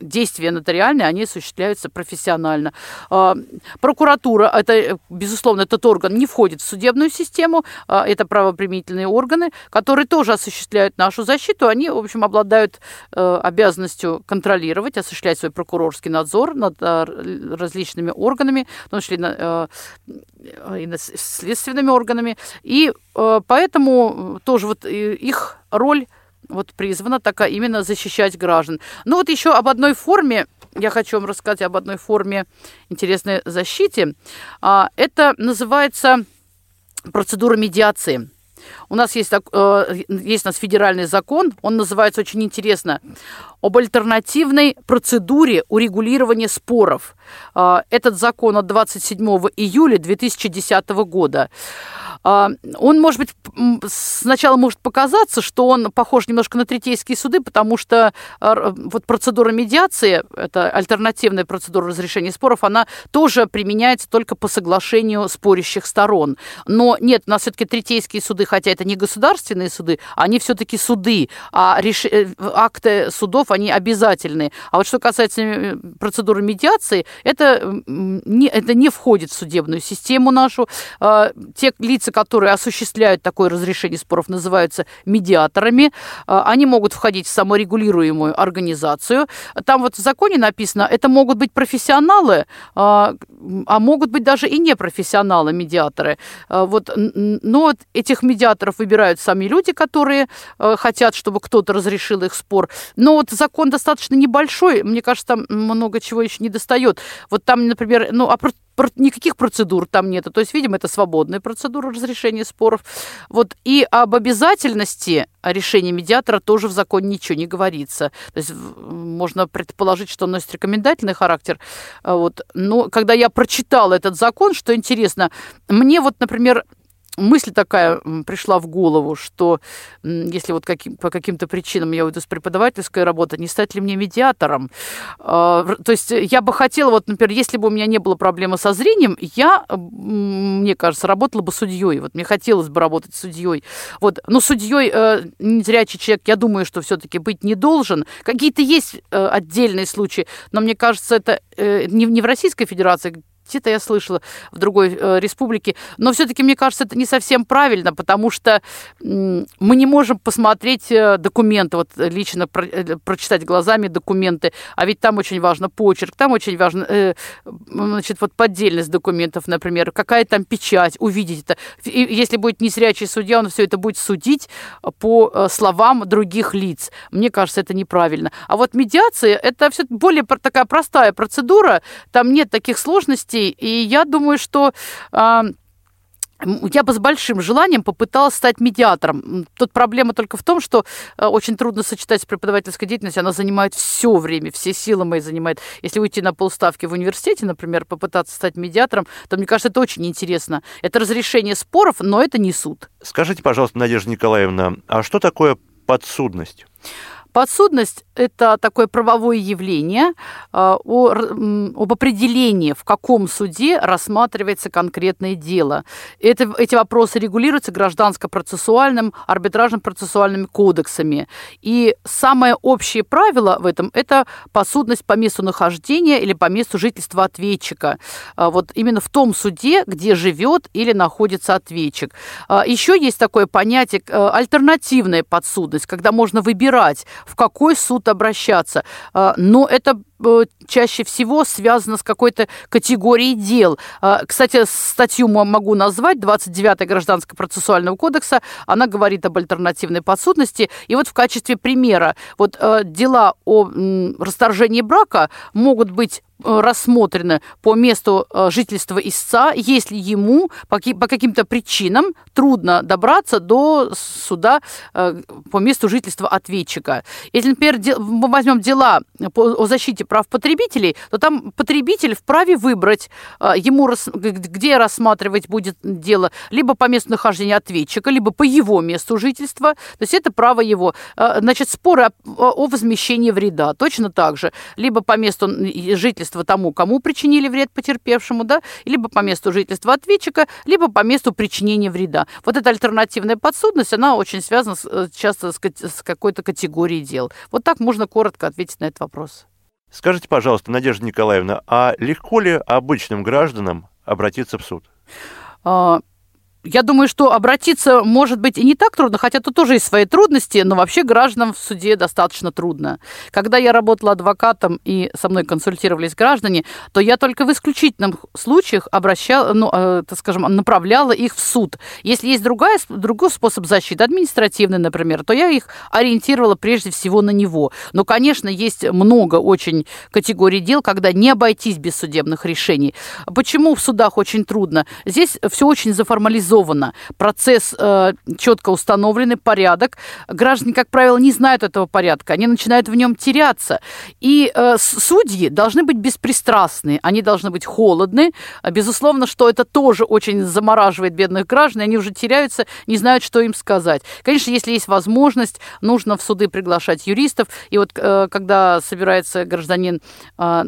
действия нотариальные, они осуществляются профессионально. А, прокуратура, это, безусловно, этот орган не входит в судебную систему, а, это правоприменительные органы, которые тоже осуществляют нашу защиту, они, в общем, обладают э, обязанностью контролировать, осуществлять свой прокурорский надзор над а, различными органами, в том числе э, и над следственными органами, и э, поэтому тоже вот их роль вот призвана такая именно защищать граждан. Ну вот еще об одной форме, я хочу вам рассказать об одной форме интересной защиты. А, это называется процедура медиации. У нас есть, э, есть у нас федеральный закон, он называется очень интересно об альтернативной процедуре урегулирования споров. А, этот закон от 27 июля 2010 года. А, он, может быть, сначала может показаться, что он похож немножко на третейские суды, потому что а, вот процедура медиации, это альтернативная процедура разрешения споров, она тоже применяется только по соглашению спорящих сторон. Но нет, у нас все-таки третейские суды, хотя это не государственные суды, они все-таки суды, а реш... Э, акты судов, они обязательные. А вот что касается э, процедуры медиации, это не, это не входит в судебную систему нашу. А, те лица, которые осуществляют такое разрешение споров, называются медиаторами. А, они могут входить в саморегулируемую организацию. Там вот в законе написано, это могут быть профессионалы, а, а могут быть даже и непрофессионалы медиаторы. А, вот, но этих медиаторов медиаторов выбирают сами люди, которые э, хотят, чтобы кто-то разрешил их спор. Но вот закон достаточно небольшой, мне кажется, там много чего еще не достает. Вот там, например, ну, а никаких процедур там нет. То есть, видимо, это свободная процедура разрешения споров. Вот. И об обязательности решения медиатора тоже в законе ничего не говорится. То есть можно предположить, что он носит рекомендательный характер. Вот. Но когда я прочитала этот закон, что интересно, мне вот, например, мысль такая пришла в голову, что если вот каким, по каким-то причинам я уйду с преподавательской работы, не стать ли мне медиатором? А, то есть я бы хотела, вот, например, если бы у меня не было проблемы со зрением, я, мне кажется, работала бы судьей. Вот мне хотелось бы работать судьей. Вот. Но судьей э, незрячий человек, я думаю, что все-таки быть не должен. Какие-то есть э, отдельные случаи, но мне кажется, это э, не в Российской Федерации, где-то я слышала в другой э, республике. Но все-таки, мне кажется, это не совсем правильно, потому что мы не можем посмотреть э, документы, вот лично про, э, прочитать глазами документы, а ведь там очень важно почерк, там очень важно, э, значит, вот поддельность документов, например, какая там печать, увидеть это. И если будет незрячий судья, он все это будет судить по э, словам других лиц. Мне кажется, это неправильно. А вот медиация – это все более такая простая процедура, там нет таких сложностей, детей. И я думаю, что а, я бы с большим желанием попыталась стать медиатором. Тут проблема только в том, что а, очень трудно сочетать с преподавательской деятельностью. Она занимает все время, все силы мои занимает. Если уйти на полставки в университете, например, попытаться стать медиатором, то, мне кажется, это очень интересно. Это разрешение споров, но это не суд. Скажите, пожалуйста, Надежда Николаевна, а что такое подсудность? Подсудность – это такое правовое явление а, о, об определении, в каком суде рассматривается конкретное дело. Это, эти вопросы регулируются гражданско-процессуальным, арбитражно-процессуальными кодексами. И самое общее правило в этом – это подсудность по месту нахождения или по месту жительства ответчика. А, вот именно в том суде, где живет или находится ответчик. А, Еще есть такое понятие – альтернативная подсудность, когда можно выбирать, в какой суд обращаться. А, но это чаще всего связано с какой-то категорией дел. А, кстати, статью могу назвать, 29 Гражданского процессуального кодекса, она говорит об альтернативной подсудности. И вот в качестве примера, вот э, дела о расторжении брака могут быть Э, рассмотрены по месту э, жительства истца, если ему по каким-то причинам трудно добраться до суда э, по месту жительства ответчика. Если, например, мы возьмем дела о защите прав потребителей, то там потребитель вправе выбрать, ему где рассматривать будет дело, либо по месту нахождения ответчика, либо по его месту жительства. То есть это право его. Значит, споры о возмещении вреда точно так же. Либо по месту жительства тому, кому причинили вред потерпевшему, да, либо по месту жительства ответчика, либо по месту причинения вреда. Вот эта альтернативная подсудность, она очень связана с, э, часто с какой-то категорией дел. Вот так можно коротко ответить на этот вопрос. Скажите, пожалуйста, Надежда Николаевна, а легко ли обычным гражданам обратиться в суд? А, я думаю, что обратиться может быть и не так трудно, хотя тут тоже есть свои трудности, но вообще гражданам в суде достаточно трудно. Когда я работала адвокатом и со мной консультировались граждане, то я только в исключительных случаях обращала, ну, э, так скажем, направляла их в суд. Если есть другая, другой способ защиты, административный, например, то я их ориентировала прежде всего на него. Но, конечно, есть много очень категорий дел, когда не обойтись без судебных решений. Почему в судах очень трудно? Здесь все очень заформализовано организовано, процесс э, четко установленный, порядок. Граждане, как правило, не знают этого порядка, они начинают в нем теряться. И э, судьи должны быть беспристрастны, они должны быть холодны. Безусловно, что это тоже очень замораживает бедных граждан, они уже теряются, не знают, что им сказать. Конечно, если есть возможность, нужно в суды приглашать юристов. И вот э, когда собирается гражданин э,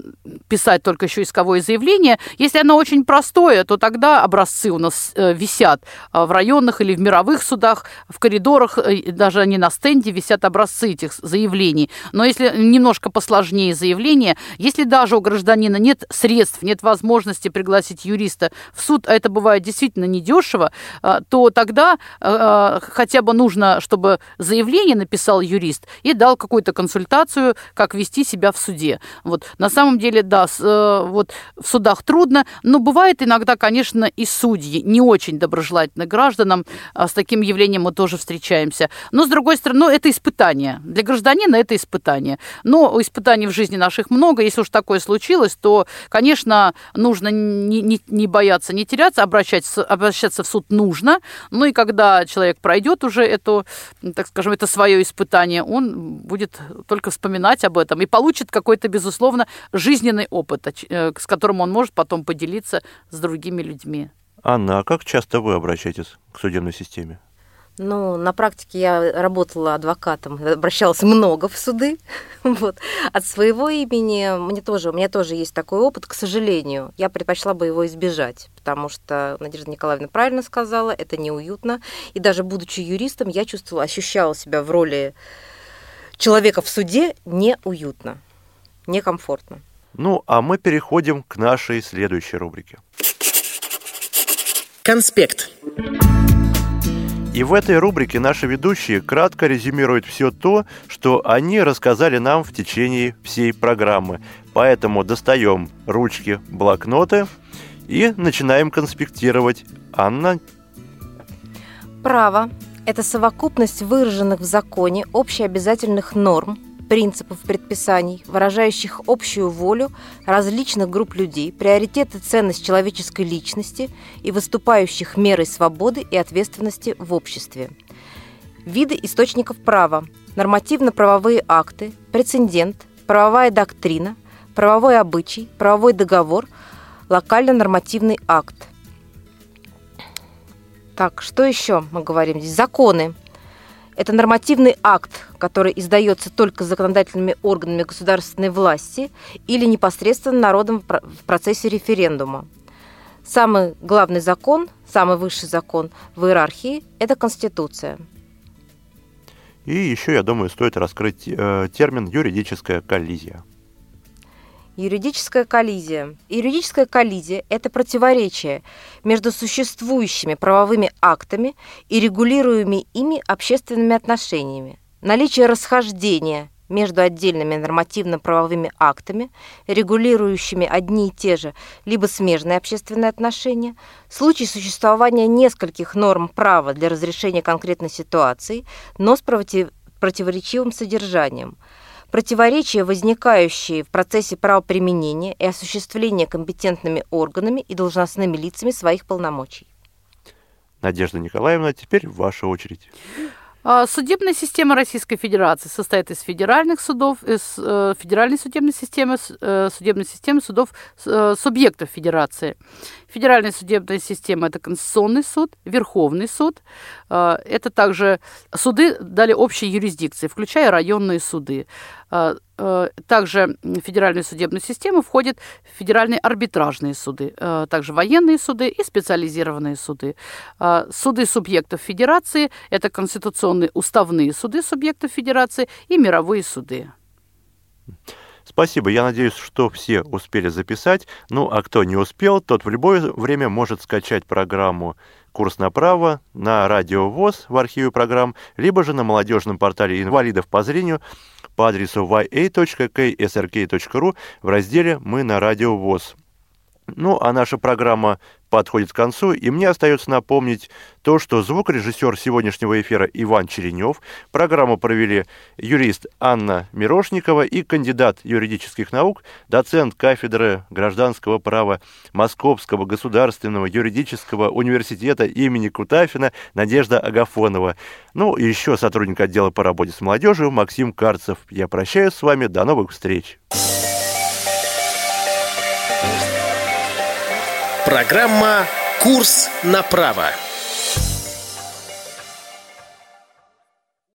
писать только еще исковое заявление, если оно очень простое, то тогда образцы у нас э, висят висят а, в районных или в мировых судах, в коридорах, э, даже они на стенде висят образцы этих заявлений. Но если немножко посложнее заявление, если даже у гражданина нет средств, нет возможности пригласить юриста в суд, а это бывает действительно недешево, а, то тогда а, хотя бы нужно, чтобы заявление написал юрист и дал какую-то консультацию, как вести себя в суде. Вот. На самом деле, да, э, вот в судах трудно, но бывает иногда, конечно, и судьи не очень добросовестные доброжелательны гражданам. А с таким явлением мы тоже встречаемся. Но, с другой стороны, ну, это испытание. Для гражданина это испытание. Но испытаний в жизни наших много. Если уж такое случилось, то, конечно, нужно не, не, не бояться, не теряться, обращаться, обращаться в суд нужно. Ну и когда человек пройдет уже это, так скажем, это свое испытание, он будет только вспоминать об этом и получит какой-то, безусловно, жизненный опыт, э, с которым он может потом поделиться с другими людьми. Анна, а как часто вы обращаетесь к судебной системе? Ну, на практике я работала адвокатом, обращалась много в суды. [LAUGHS] Вот. От своего имени мне тоже, у меня тоже есть такой опыт, к сожалению. Я предпочла бы его избежать, потому что Надежда Николаевна правильно сказала, это неуютно. И даже будучи юристом, я чувствовала, ощущала себя в роли человека в суде неуютно, некомфортно. Ну, а мы переходим к нашей следующей рубрике. Конспект. И в этой рубрике наши ведущие кратко резюмируют все то, что они рассказали нам в течение всей программы. Поэтому достаем ручки, блокноты и начинаем конспектировать. Анна? Право – это совокупность выраженных в законе общеобязательных норм, принципов предписаний, выражающих общую волю различных групп людей, приоритеты ценность человеческой личности и выступающих мерой свободы и ответственности в обществе. Виды источников права, нормативно-правовые акты, прецедент, правовая доктрина, правовой обычай, правовой договор, локально-нормативный акт. Так, что еще мы говорим здесь? Законы это нормативный акт, который издается только законодательными органами государственной власти или непосредственно народом в процессе референдума. Самый главный закон, самый высший закон в иерархии – это Конституция. И еще, я думаю, стоит раскрыть э, термин «юридическая коллизия». Юридическая коллизия. Юридическая коллизия – это противоречие между существующими правовыми актами и регулируемыми ими общественными отношениями. Наличие расхождения между отдельными нормативно-правовыми актами, регулирующими одни и те же, либо смежные общественные отношения, случай существования нескольких норм права для разрешения конкретной ситуации, но с противоречивым содержанием – Противоречия, возникающие в процессе правоприменения и осуществления компетентными органами и должностными лицами своих полномочий. Надежда Николаевна, теперь ваша очередь. А, судебная система Российской Федерации состоит из федеральных судов, из э, федеральной судебной системы, э, судебной системы судов э, субъектов Федерации. Федеральная судебная система – это Конституционный суд, Верховный суд. Это также суды дали общей юрисдикции, включая районные суды. Также в федеральную судебную систему входят федеральные арбитражные суды, также военные суды и специализированные суды. Суды субъектов Федерации – это конституционные уставные суды субъектов Федерации и мировые суды. Спасибо. Я надеюсь, что все успели записать. Ну, а кто не успел, тот в любое время может скачать программу «Курс на право» на Радио ВОЗ в архиве программ, либо же на молодежном портале инвалидов по зрению по адресу ya.ksrk.ru в разделе «Мы на Радио ВОЗ». Ну, а наша программа подходит к концу, и мне остается напомнить то, что звукорежиссер сегодняшнего эфира Иван Черенев, программу провели юрист Анна Мирошникова и кандидат юридических наук, доцент кафедры гражданского права Московского государственного юридического университета имени Кутафина Надежда Агафонова. Ну, и еще сотрудник отдела по работе с молодежью Максим Карцев. Я прощаюсь с вами, до новых встреч. Программа «Курс на право».